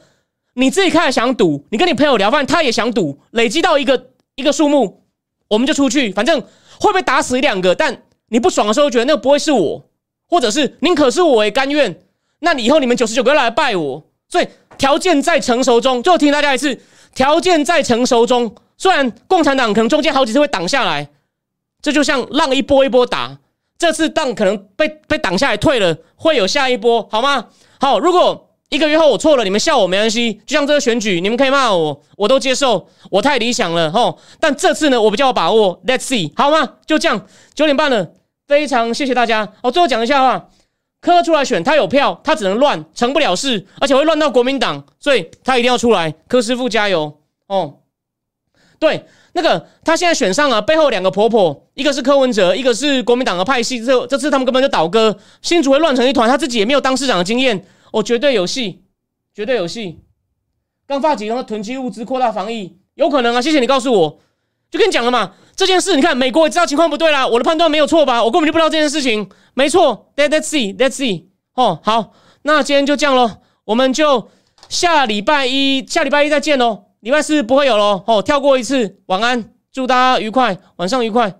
S2: 你自己开始想赌，你跟你朋友聊饭，他也想赌，累积到一个一个数目，我们就出去，反正会被打死一两个，但你不爽的时候，觉得那不会是我，或者是宁可是我也甘愿。那你以后你们九十九个来拜我，所以条件在成熟中，最后听大家一次，条件在成熟中，虽然共产党可能中间好几次会挡下来，这就像浪一波一波打，这次浪可能被被挡下来退了，会有下一波，好吗？好，如果。一个月后我错了，你们笑我没关系。就像这个选举，你们可以骂我，我都接受。我太理想了吼，但这次呢，我比较有把握。Let's see，好吗？就这样，九点半了，非常谢谢大家。哦，最后讲一下话，柯出来选，他有票，他只能乱，成不了事，而且会乱到国民党，所以他一定要出来。柯师傅加油哦！对，那个他现在选上了，背后两个婆婆，一个是柯文哲，一个是国民党的派系。这这次他们根本就倒戈，新竹会乱成一团，他自己也没有当市长的经验。我绝对有戏，绝对有戏。刚发几后囤积物资，扩大防疫，有可能啊！谢谢你告诉我，就跟你讲了嘛。这件事，你看美国也知道情况不对啦，我的判断没有错吧？我根本就不知道这件事情，没错。Let's see, let's see。哦，好，那今天就这样喽，我们就下礼拜一，下礼拜一再见喽。礼拜四不会有喽。哦，跳过一次。晚安，祝大家愉快，晚上愉快。